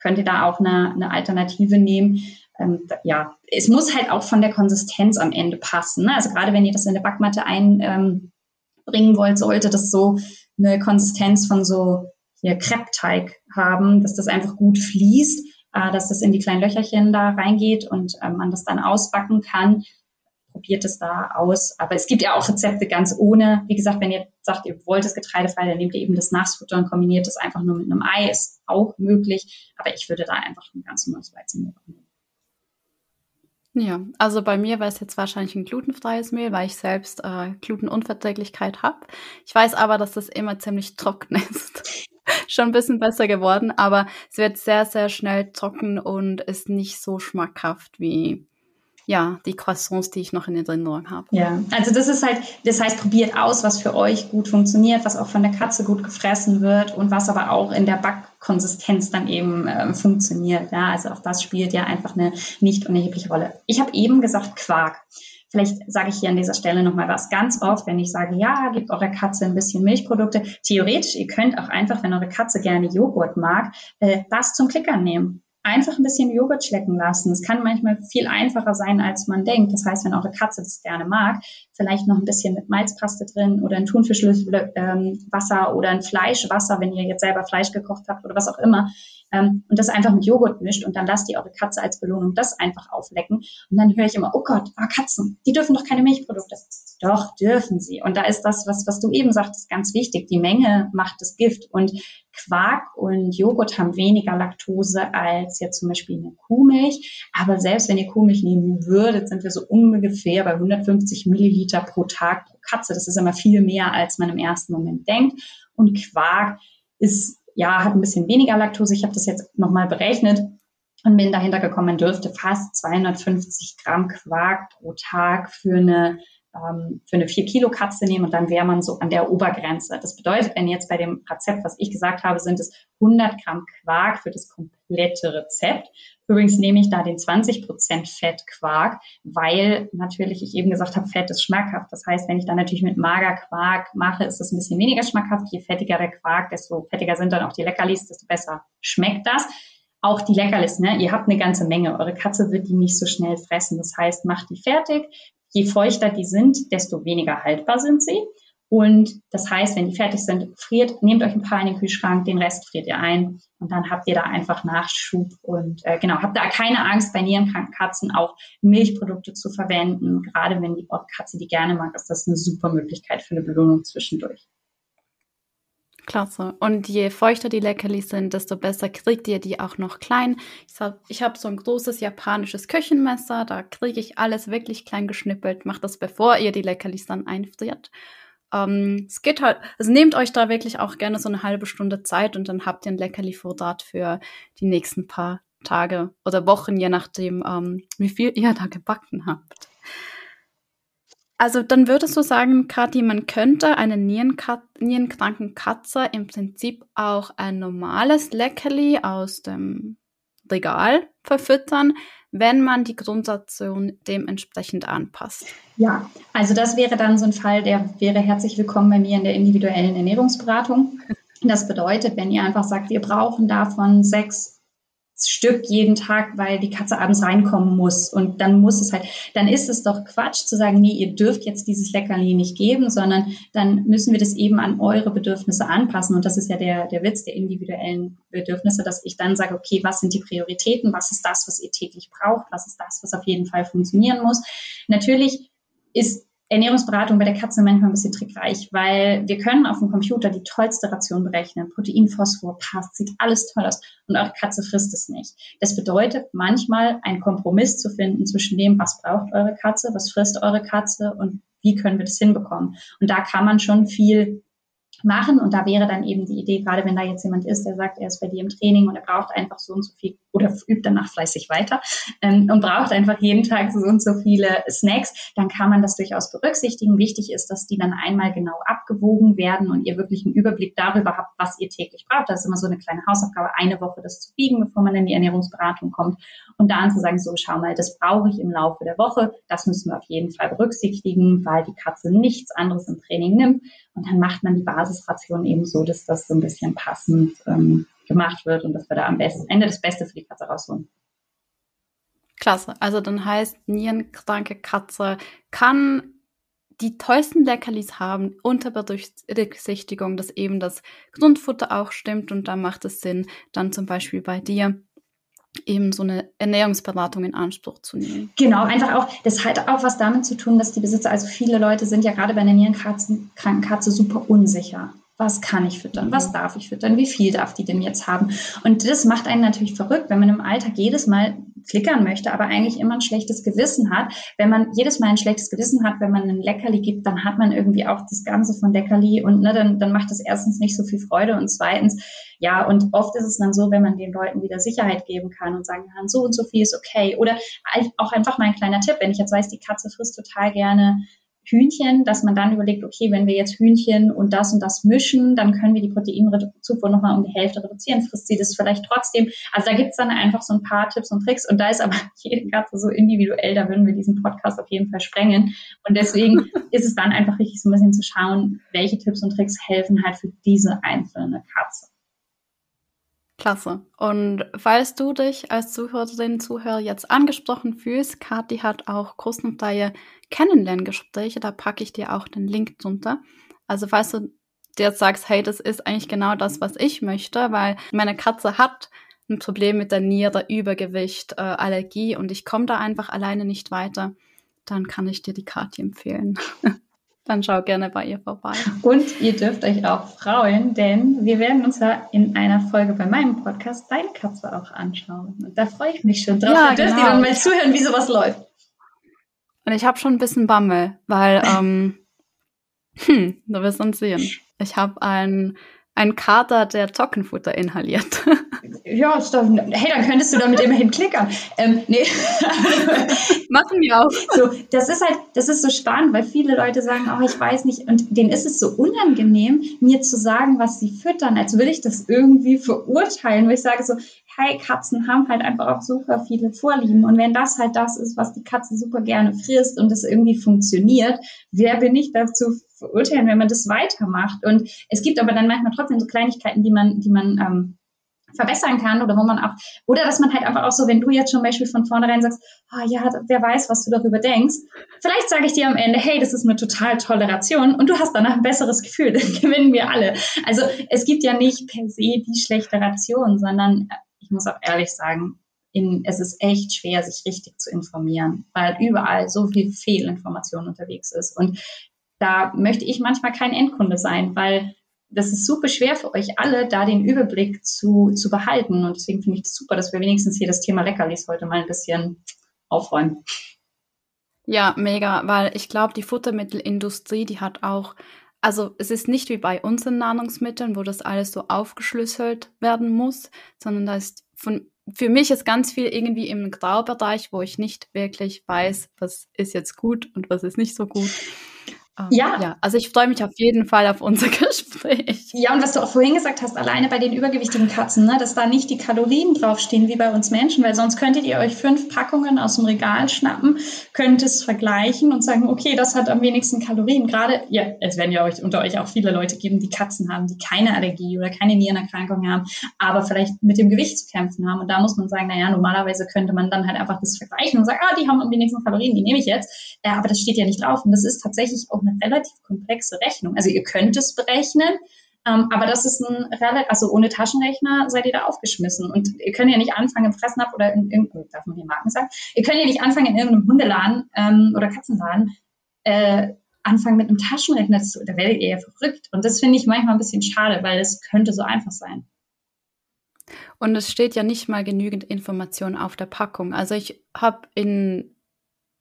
könnt ihr da auch eine, eine Alternative nehmen. Ähm, ja, es muss halt auch von der Konsistenz am Ende passen. Ne? Also gerade wenn ihr das in eine Backmatte einbringen ähm, wollt, sollte das so eine Konsistenz von so hier Kreppteig haben, dass das einfach gut fließt äh, dass das in die kleinen Löcherchen da reingeht und äh, man das dann ausbacken kann. Probiert es da aus. Aber es gibt ja auch Rezepte ganz ohne. Wie gesagt, wenn ihr sagt, ihr wollt es getreidefrei, dann nehmt ihr eben das Nassfutter und kombiniert es einfach nur mit einem Ei. Ist auch möglich. Aber ich würde da einfach ein ganz normales Weizenmehl nehmen. Ja, also bei mir wäre es jetzt wahrscheinlich ein glutenfreies Mehl, weil ich selbst äh, Glutenunverträglichkeit habe. Ich weiß aber, dass das immer ziemlich trocken ist. Schon ein bisschen besser geworden, aber es wird sehr, sehr schnell trocken und ist nicht so schmackhaft wie ja, die Croissants, die ich noch in Erinnerung habe. Ja, also das ist halt, das heißt, probiert aus, was für euch gut funktioniert, was auch von der Katze gut gefressen wird und was aber auch in der Backkonsistenz dann eben äh, funktioniert. Ja, also auch das spielt ja einfach eine nicht unerhebliche Rolle. Ich habe eben gesagt Quark. Vielleicht sage ich hier an dieser Stelle nochmal was. Ganz oft, wenn ich sage, ja, gebt eurer Katze ein bisschen Milchprodukte. Theoretisch, ihr könnt auch einfach, wenn eure Katze gerne Joghurt mag, äh, das zum Klickern nehmen einfach ein bisschen Joghurt schlecken lassen. Es kann manchmal viel einfacher sein, als man denkt. Das heißt, wenn eure Katze das gerne mag, vielleicht noch ein bisschen mit Malzpaste drin oder ein Thunfischwasser ähm, oder ein Fleischwasser, wenn ihr jetzt selber Fleisch gekocht habt oder was auch immer, ähm, und das einfach mit Joghurt mischt und dann lasst ihr eure Katze als Belohnung das einfach auflecken. Und dann höre ich immer, oh Gott, ah, Katzen, die dürfen doch keine Milchprodukte. Doch, dürfen sie. Und da ist das, was, was du eben sagtest, ganz wichtig. Die Menge macht das Gift. Und Quark und Joghurt haben weniger Laktose als jetzt zum Beispiel eine Kuhmilch. Aber selbst wenn ihr Kuhmilch nehmen würdet, sind wir so ungefähr bei 150 Milliliter pro Tag pro Katze. Das ist immer viel mehr, als man im ersten Moment denkt. Und Quark ist ja, hat ein bisschen weniger Laktose. Ich habe das jetzt nochmal berechnet und bin dahinter gekommen, man dürfte fast 250 Gramm Quark pro Tag für eine ähm, für eine 4 Kilo Katze nehmen und dann wäre man so an der Obergrenze. Das bedeutet, wenn jetzt bei dem Rezept, was ich gesagt habe, sind es 100 Gramm Quark für das komplette Rezept. Übrigens nehme ich da den 20 Prozent Fettquark, weil natürlich ich eben gesagt habe, Fett ist schmackhaft. Das heißt, wenn ich dann natürlich mit Magerquark mache, ist es ein bisschen weniger schmackhaft. Je fettiger der Quark, desto fettiger sind dann auch die Leckerlis, desto besser schmeckt das. Auch die Leckerlis, ne? Ihr habt eine ganze Menge. Eure Katze wird die nicht so schnell fressen. Das heißt, macht die fertig. Je feuchter die sind, desto weniger haltbar sind sie. Und das heißt, wenn die fertig sind, friert, nehmt euch ein paar in den Kühlschrank, den Rest friert ihr ein und dann habt ihr da einfach Nachschub und äh, genau, habt da keine Angst, bei nierenkranken Katzen auch Milchprodukte zu verwenden. Gerade wenn die Katze die gerne mag, ist das eine super Möglichkeit für eine Belohnung zwischendurch. Klasse. Und je feuchter die Leckerlis sind, desto besser kriegt ihr die auch noch klein. Ich habe hab so ein großes japanisches Küchenmesser, da kriege ich alles wirklich klein geschnippelt. Macht das, bevor ihr die Leckerlis dann einfriert. Ähm, es geht halt, also nehmt euch da wirklich auch gerne so eine halbe Stunde Zeit und dann habt ihr ein Leckerli-Vorrat für die nächsten paar Tage oder Wochen, je nachdem, ähm, wie viel ihr da gebacken habt. Also dann würdest du sagen, Kathi, man könnte eine nierenkranken Katze im Prinzip auch ein normales Leckerli aus dem Regal verfüttern, wenn man die Grundration dementsprechend anpasst. Ja, also das wäre dann so ein Fall, der wäre herzlich willkommen bei mir in der individuellen Ernährungsberatung. Das bedeutet, wenn ihr einfach sagt, wir brauchen davon sechs Stück jeden Tag, weil die Katze abends reinkommen muss. Und dann muss es halt, dann ist es doch Quatsch zu sagen, nee, ihr dürft jetzt dieses Leckerli nicht geben, sondern dann müssen wir das eben an eure Bedürfnisse anpassen. Und das ist ja der, der Witz der individuellen Bedürfnisse, dass ich dann sage, okay, was sind die Prioritäten? Was ist das, was ihr täglich braucht? Was ist das, was auf jeden Fall funktionieren muss? Natürlich ist Ernährungsberatung bei der Katze manchmal ein bisschen trickreich, weil wir können auf dem Computer die tollste Ration berechnen. Protein, Phosphor, passt, sieht alles toll aus und eure Katze frisst es nicht. Das bedeutet manchmal einen Kompromiss zu finden zwischen dem, was braucht eure Katze, was frisst eure Katze und wie können wir das hinbekommen. Und da kann man schon viel machen. Und da wäre dann eben die Idee, gerade wenn da jetzt jemand ist, der sagt, er ist bei dir im Training und er braucht einfach so und so viel oder übt danach fleißig weiter ähm, und braucht einfach jeden Tag so und so viele Snacks, dann kann man das durchaus berücksichtigen. Wichtig ist, dass die dann einmal genau abgewogen werden und ihr wirklich einen Überblick darüber habt, was ihr täglich braucht. Das ist immer so eine kleine Hausaufgabe, eine Woche das zu biegen, bevor man in die Ernährungsberatung kommt und dann zu sagen, so schau mal, das brauche ich im Laufe der Woche, das müssen wir auf jeden Fall berücksichtigen, weil die Katze nichts anderes im Training nimmt und dann macht man die Basisration eben so, dass das so ein bisschen passend ähm, gemacht wird und dass wir da am besten, Ende das Beste für die Katze rausholen. Klasse. Also dann heißt, nierenkranke Katze kann die tollsten Leckerlis haben unter Berücksichtigung, dass eben das Grundfutter auch stimmt und da macht es Sinn, dann zum Beispiel bei dir eben so eine Ernährungsberatung in Anspruch zu nehmen. Genau, einfach auch, das hat auch was damit zu tun, dass die Besitzer, also viele Leute sind ja gerade bei einer nierenkranken Katze super unsicher was kann ich füttern, was mhm. darf ich füttern, wie viel darf die denn jetzt haben. Und das macht einen natürlich verrückt, wenn man im Alltag jedes Mal flickern möchte, aber eigentlich immer ein schlechtes Gewissen hat. Wenn man jedes Mal ein schlechtes Gewissen hat, wenn man ein Leckerli gibt, dann hat man irgendwie auch das Ganze von Leckerli und ne, dann, dann macht das erstens nicht so viel Freude und zweitens, ja, und oft ist es dann so, wenn man den Leuten wieder Sicherheit geben kann und sagen kann, so und so viel ist okay. Oder auch einfach mal ein kleiner Tipp, wenn ich jetzt weiß, die Katze frisst total gerne Hühnchen, dass man dann überlegt, okay, wenn wir jetzt Hühnchen und das und das mischen, dann können wir die Proteinzufuhr nochmal um die Hälfte reduzieren. Frisst sie das vielleicht trotzdem? Also da gibt's dann einfach so ein paar Tipps und Tricks und da ist aber jede Katze so individuell, da würden wir diesen Podcast auf jeden Fall sprengen. Und deswegen ist es dann einfach richtig so ein bisschen zu schauen, welche Tipps und Tricks helfen halt für diese einzelne Katze. Klasse. Und falls du dich als Zuhörerin, Zuhörer jetzt angesprochen fühlst, Kathi hat auch kostenfreie Kennenlerngespräche, da packe ich dir auch den Link drunter. Also falls du dir jetzt sagst, hey, das ist eigentlich genau das, was ich möchte, weil meine Katze hat ein Problem mit der Niere, Übergewicht, äh, Allergie und ich komme da einfach alleine nicht weiter, dann kann ich dir die Kathi empfehlen. Dann schau gerne bei ihr vorbei. Und ihr dürft euch auch freuen, denn wir werden uns ja in einer Folge bei meinem Podcast Deine Katze auch anschauen. Und da freue ich mich schon drauf. Ja, da dürft genau. ihr dann mal zuhören, wie sowas läuft. Und ich habe schon ein bisschen Bammel, weil, ähm, hm, du wirst uns sehen. Ich habe ein ein Kater, der Trockenfutter inhaliert. Ja, hey, dann könntest du damit immerhin klickern. Ähm, nee. Machen wir auch. So, das ist halt, das ist so spannend, weil viele Leute sagen, oh, ich weiß nicht, und denen ist es so unangenehm, mir zu sagen, was sie füttern, als würde ich das irgendwie verurteilen, wo ich sage so, hey, Katzen haben halt einfach auch super viele Vorlieben. Und wenn das halt das ist, was die Katze super gerne frisst und das irgendwie funktioniert, wer bin ich dazu verurteilen, wenn man das weitermacht? Und es gibt aber dann manchmal trotzdem so Kleinigkeiten, die man, die man ähm, verbessern kann oder wo man auch, oder dass man halt einfach auch so, wenn du jetzt zum Beispiel von vornherein sagst, oh, ja, wer weiß, was du darüber denkst, vielleicht sage ich dir am Ende, hey, das ist eine total tolle Ration und du hast danach ein besseres Gefühl, dann gewinnen wir alle. Also es gibt ja nicht per se die schlechte Ration, sondern ich muss auch ehrlich sagen, in, es ist echt schwer, sich richtig zu informieren, weil überall so viel Fehlinformation unterwegs ist. Und da möchte ich manchmal kein Endkunde sein, weil das ist super schwer für euch alle, da den Überblick zu, zu behalten. Und deswegen finde ich es super, dass wir wenigstens hier das Thema Leckerlis heute mal ein bisschen aufräumen. Ja, mega, weil ich glaube, die Futtermittelindustrie, die hat auch also es ist nicht wie bei unseren Nahrungsmitteln, wo das alles so aufgeschlüsselt werden muss, sondern da ist von, für mich ist ganz viel irgendwie im Graubereich, wo ich nicht wirklich weiß, was ist jetzt gut und was ist nicht so gut. Ähm, ja. ja. Also ich freue mich auf jeden Fall auf unser Gespräch. Ja, und was du auch vorhin gesagt hast, alleine bei den übergewichtigen Katzen, ne, dass da nicht die Kalorien draufstehen wie bei uns Menschen, weil sonst könntet ihr euch fünf Packungen aus dem Regal schnappen, könnt es vergleichen und sagen, okay, das hat am wenigsten Kalorien. Gerade, ja, es werden ja euch, unter euch auch viele Leute geben, die Katzen haben, die keine Allergie oder keine Nierenerkrankung haben, aber vielleicht mit dem Gewicht zu kämpfen haben. Und da muss man sagen, naja, normalerweise könnte man dann halt einfach das vergleichen und sagen, ah, die haben am wenigsten Kalorien, die nehme ich jetzt. Ja, aber das steht ja nicht drauf. Und das ist tatsächlich auch eine relativ komplexe Rechnung. Also ihr könnt es berechnen, ähm, aber das ist ein relativ, also ohne Taschenrechner seid ihr da aufgeschmissen. Und ihr könnt ja nicht anfangen im Fressnapf oder in irgendeinem, darf man hier Marken sagen, ihr könnt ja nicht anfangen in irgendeinem Hundeladen ähm, oder Katzenladen, äh, anfangen mit einem Taschenrechner zu, da werdet ihr ja verrückt. Und das finde ich manchmal ein bisschen schade, weil es könnte so einfach sein. Und es steht ja nicht mal genügend Information auf der Packung. Also ich habe in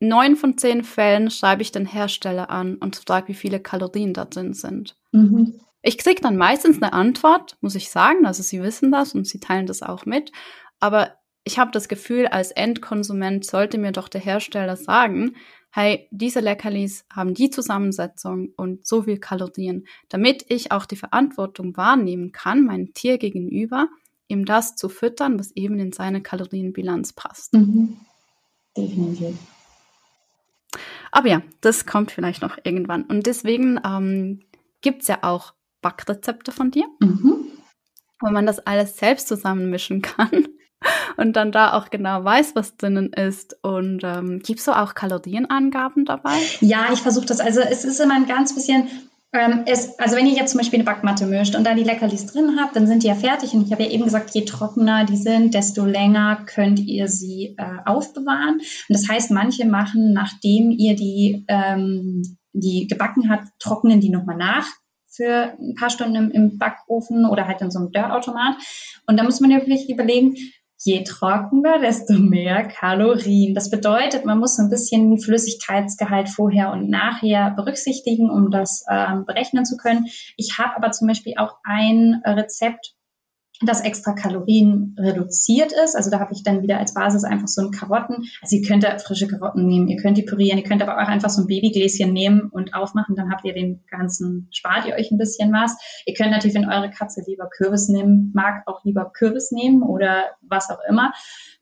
neun von zehn Fällen schreibe ich den Hersteller an und frage, wie viele Kalorien da drin sind. Mhm. Ich kriege dann meistens eine Antwort, muss ich sagen. Also sie wissen das und sie teilen das auch mit. Aber ich habe das Gefühl, als Endkonsument sollte mir doch der Hersteller sagen, hey, diese Leckerlis haben die Zusammensetzung und so viel Kalorien, damit ich auch die Verantwortung wahrnehmen kann, meinem Tier gegenüber, ihm das zu füttern, was eben in seine Kalorienbilanz passt. Mhm. Definitiv. Aber ja, das kommt vielleicht noch irgendwann. Und deswegen ähm, gibt es ja auch Backrezepte von dir, mhm. wo man das alles selbst zusammenmischen kann und dann da auch genau weiß, was drinnen ist. Und ähm, gibst du auch Kalorienangaben dabei? Ja, ich versuche das. Also es ist immer ein ganz bisschen ähm, es, also wenn ihr jetzt zum Beispiel eine Backmatte mischt und da die Leckerlis drin habt, dann sind die ja fertig. Und ich habe ja eben gesagt, je trockener die sind, desto länger könnt ihr sie äh, aufbewahren. Und das heißt, manche machen, nachdem ihr die, ähm, die gebacken habt, trocknen die nochmal nach für ein paar Stunden im, im Backofen oder halt in so einem Dörrautomat. Und da muss man ja wirklich überlegen, je trockener, desto mehr Kalorien. Das bedeutet, man muss ein bisschen Flüssigkeitsgehalt vorher und nachher berücksichtigen, um das ähm, berechnen zu können. Ich habe aber zum Beispiel auch ein Rezept das extra Kalorien reduziert ist. Also da habe ich dann wieder als Basis einfach so ein Karotten. Also ihr könnt da frische Karotten nehmen, ihr könnt die pürieren, ihr könnt aber auch einfach so ein Babygläschen nehmen und aufmachen, dann habt ihr den ganzen, spart ihr euch ein bisschen was. Ihr könnt natürlich, wenn eure Katze lieber Kürbis nehmen mag, auch lieber Kürbis nehmen oder was auch immer.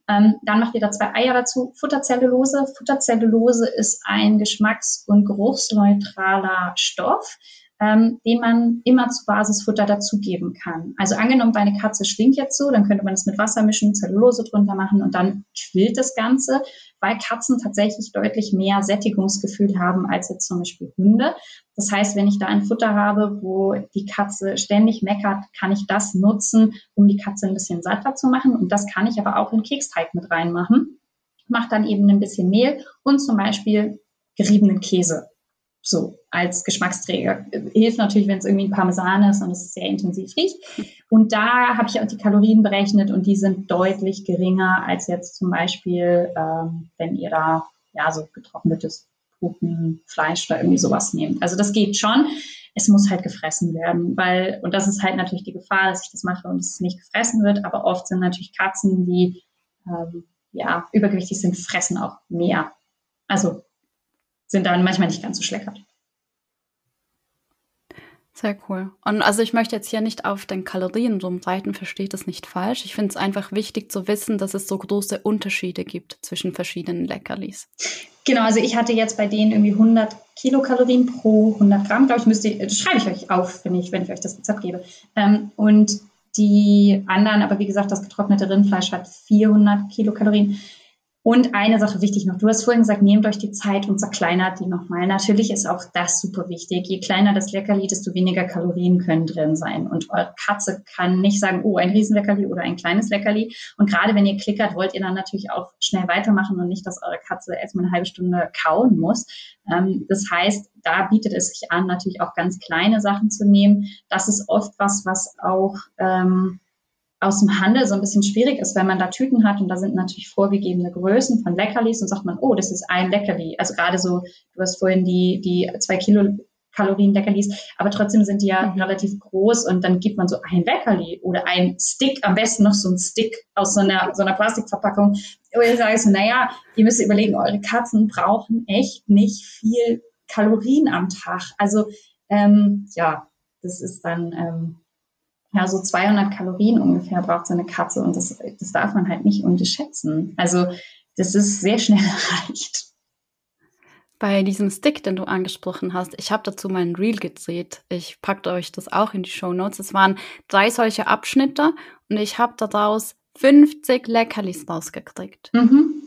Ähm, dann macht ihr da zwei Eier dazu. Futterzellulose. Futterzellulose ist ein geschmacks- und geruchsneutraler Stoff ähm, den man immer zu Basisfutter dazugeben kann. Also angenommen, deine Katze stinkt jetzt so, dann könnte man es mit Wasser mischen, Zellulose drunter machen und dann quillt das Ganze, weil Katzen tatsächlich deutlich mehr Sättigungsgefühl haben als jetzt zum Beispiel Hunde. Das heißt, wenn ich da ein Futter habe, wo die Katze ständig meckert, kann ich das nutzen, um die Katze ein bisschen satter zu machen. Und das kann ich aber auch in Keksteig mit reinmachen. Mach dann eben ein bisschen Mehl und zum Beispiel geriebenen Käse so als Geschmacksträger. Hilft natürlich, wenn es irgendwie ein Parmesan ist und es sehr intensiv riecht. Und da habe ich auch die Kalorien berechnet und die sind deutlich geringer als jetzt zum Beispiel, ähm, wenn ihr da ja so getrocknetes Putenfleisch oder irgendwie sowas nehmt. Also das geht schon. Es muss halt gefressen werden, weil, und das ist halt natürlich die Gefahr, dass ich das mache und es nicht gefressen wird, aber oft sind natürlich Katzen, die ähm, ja übergewichtig sind, fressen auch mehr. Also sind dann manchmal nicht ganz so schleckert. Sehr cool. Und also ich möchte jetzt hier nicht auf den Kalorien rumreiten, versteht das nicht falsch. Ich finde es einfach wichtig zu wissen, dass es so große Unterschiede gibt zwischen verschiedenen Leckerlis. Genau, also ich hatte jetzt bei denen irgendwie 100 Kilokalorien pro 100 Gramm, glaube ich, müsste, das schreibe ich euch auf, wenn ich, wenn ich euch das Rezept gebe. Ähm, und die anderen, aber wie gesagt, das getrocknete Rindfleisch hat 400 Kilokalorien. Und eine Sache wichtig noch. Du hast vorhin gesagt, nehmt euch die Zeit und zerkleinert die nochmal. Natürlich ist auch das super wichtig. Je kleiner das Leckerli, desto weniger Kalorien können drin sein. Und eure Katze kann nicht sagen, oh, ein Riesenleckerli oder ein kleines Leckerli. Und gerade wenn ihr klickert, wollt ihr dann natürlich auch schnell weitermachen und nicht, dass eure Katze erstmal eine halbe Stunde kauen muss. Ähm, das heißt, da bietet es sich an, natürlich auch ganz kleine Sachen zu nehmen. Das ist oft was, was auch, ähm, aus dem Handel so ein bisschen schwierig ist, wenn man da Tüten hat und da sind natürlich vorgegebene Größen von Leckerlis und sagt man, oh, das ist ein Leckerli. Also gerade so, du hast vorhin die, die zwei Kilo Kalorien Leckerlis, aber trotzdem sind die ja mhm. relativ groß und dann gibt man so ein Leckerli oder ein Stick, am besten noch so ein Stick aus so einer, so einer Plastikverpackung. Und ich sage so, naja, ihr müsst überlegen, eure Katzen brauchen echt nicht viel Kalorien am Tag. Also, ähm, ja, das ist dann, ähm, ja, so 200 Kalorien ungefähr braucht so eine Katze und das, das darf man halt nicht unterschätzen. Also das ist sehr schnell erreicht. Bei diesem Stick, den du angesprochen hast, ich habe dazu meinen Reel gedreht. Ich packe euch das auch in die Show Notes. Es waren drei solche Abschnitte und ich habe daraus 50 Leckerlis rausgekriegt. Mhm.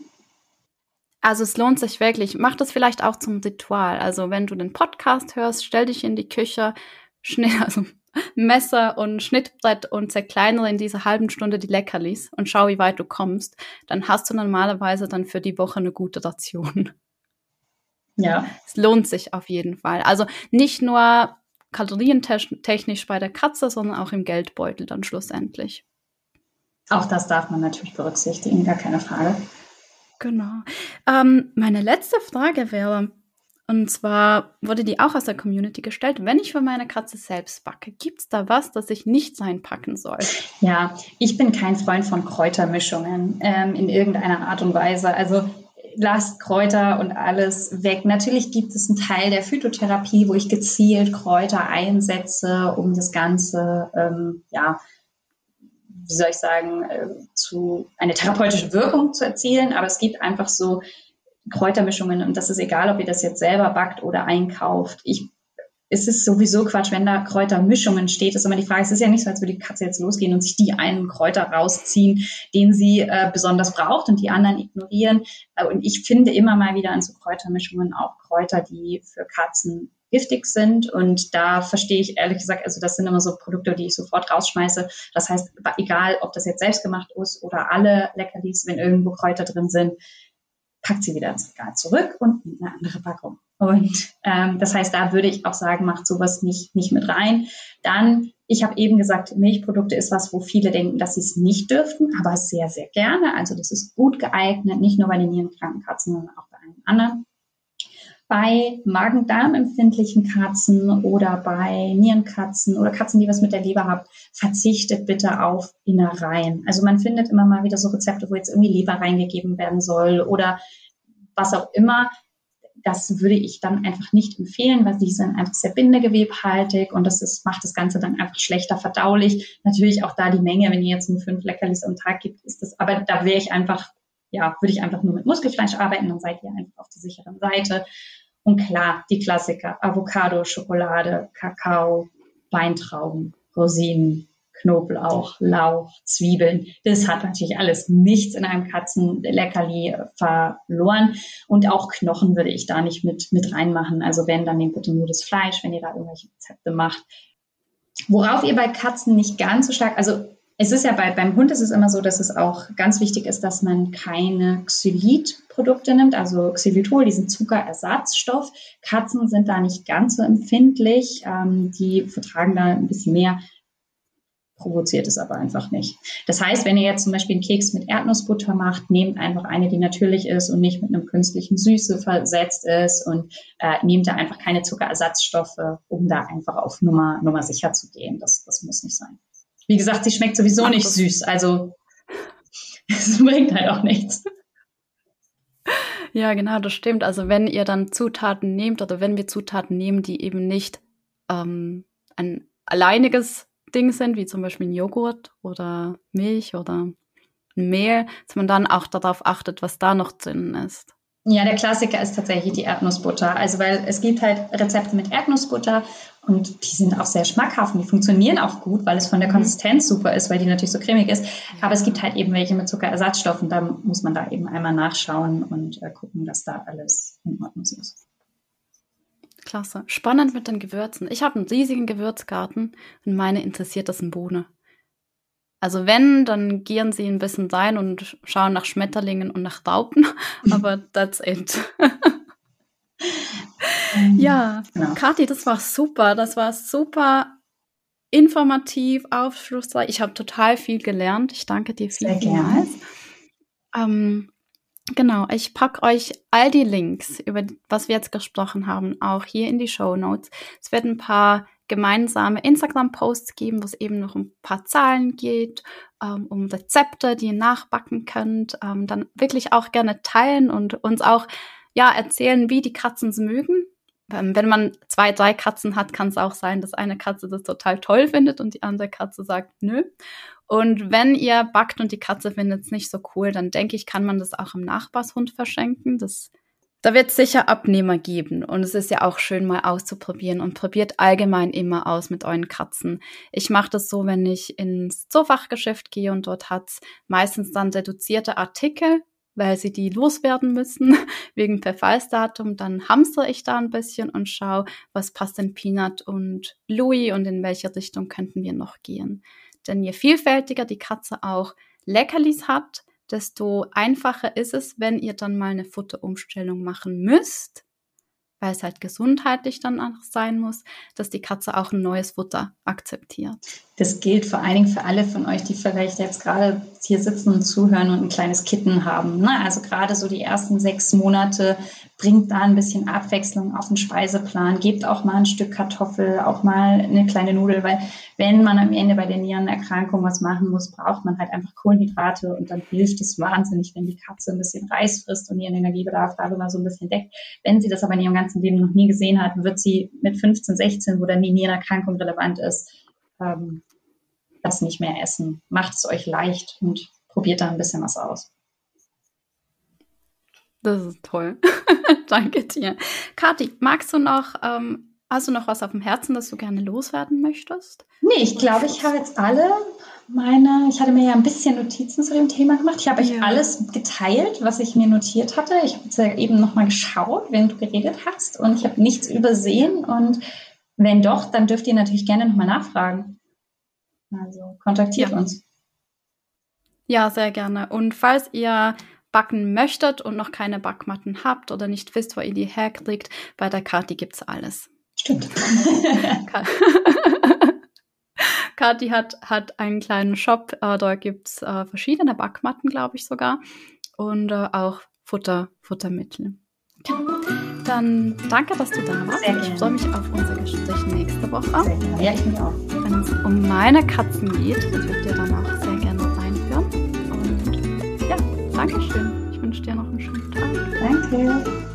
Also es lohnt sich wirklich. Mach das vielleicht auch zum Ritual. Also wenn du den Podcast hörst, stell dich in die Küche, schnell, also Messer und Schnittbrett und zerkleinere in dieser halben Stunde die Leckerlis und schau, wie weit du kommst, dann hast du normalerweise dann für die Woche eine gute Ration. Ja. Es lohnt sich auf jeden Fall. Also nicht nur kalorientechnisch bei der Katze, sondern auch im Geldbeutel dann schlussendlich. Auch das darf man natürlich berücksichtigen, gar keine Frage. Genau. Ähm, meine letzte Frage wäre, Und zwar wurde die auch aus der Community gestellt. Wenn ich für meine Katze selbst backe, gibt es da was, das ich nicht sein packen soll? Ja, ich bin kein Freund von Kräutermischungen ähm, in irgendeiner Art und Weise. Also lasst Kräuter und alles weg. Natürlich gibt es einen Teil der Phytotherapie, wo ich gezielt Kräuter einsetze, um das Ganze, ähm, ja, wie soll ich sagen, äh, zu eine therapeutische Wirkung zu erzielen. Aber es gibt einfach so Kräutermischungen und das ist egal, ob ihr das jetzt selber backt oder einkauft. Ich es ist sowieso Quatsch, wenn da Kräutermischungen steht, ist immer die Frage, es ist ja nicht so, als würde die Katze jetzt losgehen und sich die einen Kräuter rausziehen, den sie äh, besonders braucht und die anderen ignorieren. Äh, und ich finde immer mal wieder an so Kräutermischungen auch Kräuter, die für Katzen giftig sind. Und da verstehe ich ehrlich gesagt, also das sind immer so Produkte, die ich sofort rausschmeiße. Das heißt, egal, ob das jetzt selbst gemacht ist oder alle Leckerlis, wenn irgendwo Kräuter drin sind, packt sie wieder ins Regal zurück und nimmt eine andere Packung. Und ähm, das heißt, da würde ich auch sagen, macht sowas nicht, nicht mit rein. Dann, ich habe eben gesagt, Milchprodukte ist was, wo viele denken, dass sie es nicht dürften, aber sehr, sehr gerne. Also das ist gut geeignet, nicht nur bei den nierenkranken Katzen, sondern auch bei allen anderen. Bei Magen-Darm-empfindlichen Katzen oder bei Nierenkatzen oder Katzen, die was mit der Leber haben, verzichtet bitte auf Innereien. Also man findet immer mal wieder so Rezepte, wo jetzt irgendwie Leber reingegeben werden soll oder was auch immer. Das würde ich dann einfach nicht empfehlen, weil die sind einfach sehr bindegewebhaltig und das ist, macht das Ganze dann einfach schlechter verdaulich. Natürlich auch da die Menge, wenn ihr jetzt nur fünf Leckerlis am Tag gibt, ist das, aber da wäre ich einfach ja, würde ich einfach nur mit Muskelfleisch arbeiten, dann seid ihr einfach auf der sicheren Seite. Und klar, die Klassiker, Avocado, Schokolade, Kakao, Weintrauben, Rosinen, Knoblauch, Lauch, Zwiebeln. Das hat natürlich alles nichts in einem Katzenleckerli verloren. Und auch Knochen würde ich da nicht mit, mit reinmachen. Also wenn, dann nehmt bitte nur das Fleisch, wenn ihr da irgendwelche Rezepte macht. Worauf ihr bei Katzen nicht ganz so stark, also es ist ja bei, beim Hund ist es immer so, dass es auch ganz wichtig ist, dass man keine Xylit-Produkte nimmt, also Xylitol, diesen Zuckerersatzstoff. Katzen sind da nicht ganz so empfindlich. Ähm, die vertragen da ein bisschen mehr, provoziert es aber einfach nicht. Das heißt, wenn ihr jetzt zum Beispiel einen Keks mit Erdnussbutter macht, nehmt einfach eine, die natürlich ist und nicht mit einem künstlichen Süße versetzt ist und äh, nehmt da einfach keine Zuckerersatzstoffe, um da einfach auf Nummer, Nummer sicher zu gehen. Das, das muss nicht sein. Wie gesagt, sie schmeckt sowieso nicht süß, also es bringt halt auch nichts. Ja, genau, das stimmt. Also wenn ihr dann Zutaten nehmt oder wenn wir Zutaten nehmen, die eben nicht ähm, ein alleiniges Ding sind, wie zum Beispiel ein Joghurt oder Milch oder Mehl, dass man dann auch darauf achtet, was da noch drin ist. Ja, der Klassiker ist tatsächlich die Erdnussbutter. Also weil es gibt halt Rezepte mit Erdnussbutter und die sind auch sehr schmackhaft und die funktionieren auch gut, weil es von der mhm. Konsistenz super ist, weil die natürlich so cremig ist. Aber es gibt halt eben welche mit Zuckerersatzstoffen. Da muss man da eben einmal nachschauen und äh, gucken, dass da alles in Ordnung ist. Klasse. Spannend mit den Gewürzen. Ich habe einen riesigen Gewürzgarten und meine interessiert das in Bohne. Also wenn, dann gieren sie ein bisschen rein und schauen nach Schmetterlingen und nach Raupen, aber that's it. ja, genau. Kathi, das war super. Das war super informativ, aufschlussreich. Ich habe total viel gelernt. Ich danke dir vielmals. Ähm, genau, ich packe euch all die Links, über was wir jetzt gesprochen haben, auch hier in die Show Notes. Es werden ein paar gemeinsame Instagram-Posts geben, wo es eben noch ein paar Zahlen geht, ähm, um Rezepte, die ihr nachbacken könnt. Ähm, dann wirklich auch gerne teilen und uns auch ja erzählen, wie die Katzen es mögen. Ähm, wenn man zwei, drei Katzen hat, kann es auch sein, dass eine Katze das total toll findet und die andere Katze sagt nö. Und wenn ihr backt und die Katze findet es nicht so cool, dann denke ich, kann man das auch im Nachbarshund verschenken. Das da wird es sicher Abnehmer geben und es ist ja auch schön mal auszuprobieren und probiert allgemein immer aus mit euren Katzen. Ich mache das so, wenn ich ins Zoofachgeschäft gehe und dort hat's meistens dann reduzierte Artikel, weil sie die loswerden müssen wegen Verfallsdatum. Dann hamstere ich da ein bisschen und schaue, was passt in Peanut und Louis und in welche Richtung könnten wir noch gehen. Denn je vielfältiger die Katze auch Leckerlis hat, desto einfacher ist es, wenn ihr dann mal eine Futterumstellung machen müsst, weil es halt gesundheitlich dann auch sein muss, dass die Katze auch ein neues Futter akzeptiert. Das gilt vor allen Dingen für alle von euch, die vielleicht jetzt gerade hier sitzen und zuhören und ein kleines Kitten haben. Ne? Also gerade so die ersten sechs Monate bringt da ein bisschen Abwechslung auf den Speiseplan, gebt auch mal ein Stück Kartoffel, auch mal eine kleine Nudel, weil wenn man am Ende bei der Nierenerkrankung was machen muss, braucht man halt einfach Kohlenhydrate und dann hilft es wahnsinnig, wenn die Katze ein bisschen Reis frisst und ihren Energiebedarf darüber so ein bisschen deckt. Wenn sie das aber in ihrem ganzen Leben noch nie gesehen hat, wird sie mit 15, 16, wo dann die Nierenerkrankung relevant ist, ähm, das nicht mehr essen. Macht es euch leicht und probiert da ein bisschen was aus. Das ist toll. Danke dir. Kathi, magst du noch, ähm, hast du noch was auf dem Herzen, das du gerne loswerden möchtest? Nee, ich glaube, ich habe jetzt alle meine, ich hatte mir ja ein bisschen Notizen zu dem Thema gemacht. Ich habe euch ja. alles geteilt, was ich mir notiert hatte. Ich habe jetzt ja eben nochmal geschaut, wenn du geredet hast und ich habe nichts übersehen und wenn doch, dann dürft ihr natürlich gerne nochmal nachfragen. Also kontaktiert ja. uns. Ja, sehr gerne. Und falls ihr backen möchtet und noch keine Backmatten habt oder nicht wisst, wo ihr die herkriegt, bei der Kati gibt es alles. Stimmt. Kathi hat, hat einen kleinen Shop, äh, da gibt es äh, verschiedene Backmatten, glaube ich sogar. Und äh, auch Futter, Futtermittel. Dann danke, dass du da warst. Ich freue mich auf unser Gespräch nächste Woche. Ja, ich mich auch. Wenn es um meine Katzen geht, das wird ihr dann auch sehr gerne einführen. Und ja, danke schön. Ich wünsche dir noch einen schönen Tag. Danke.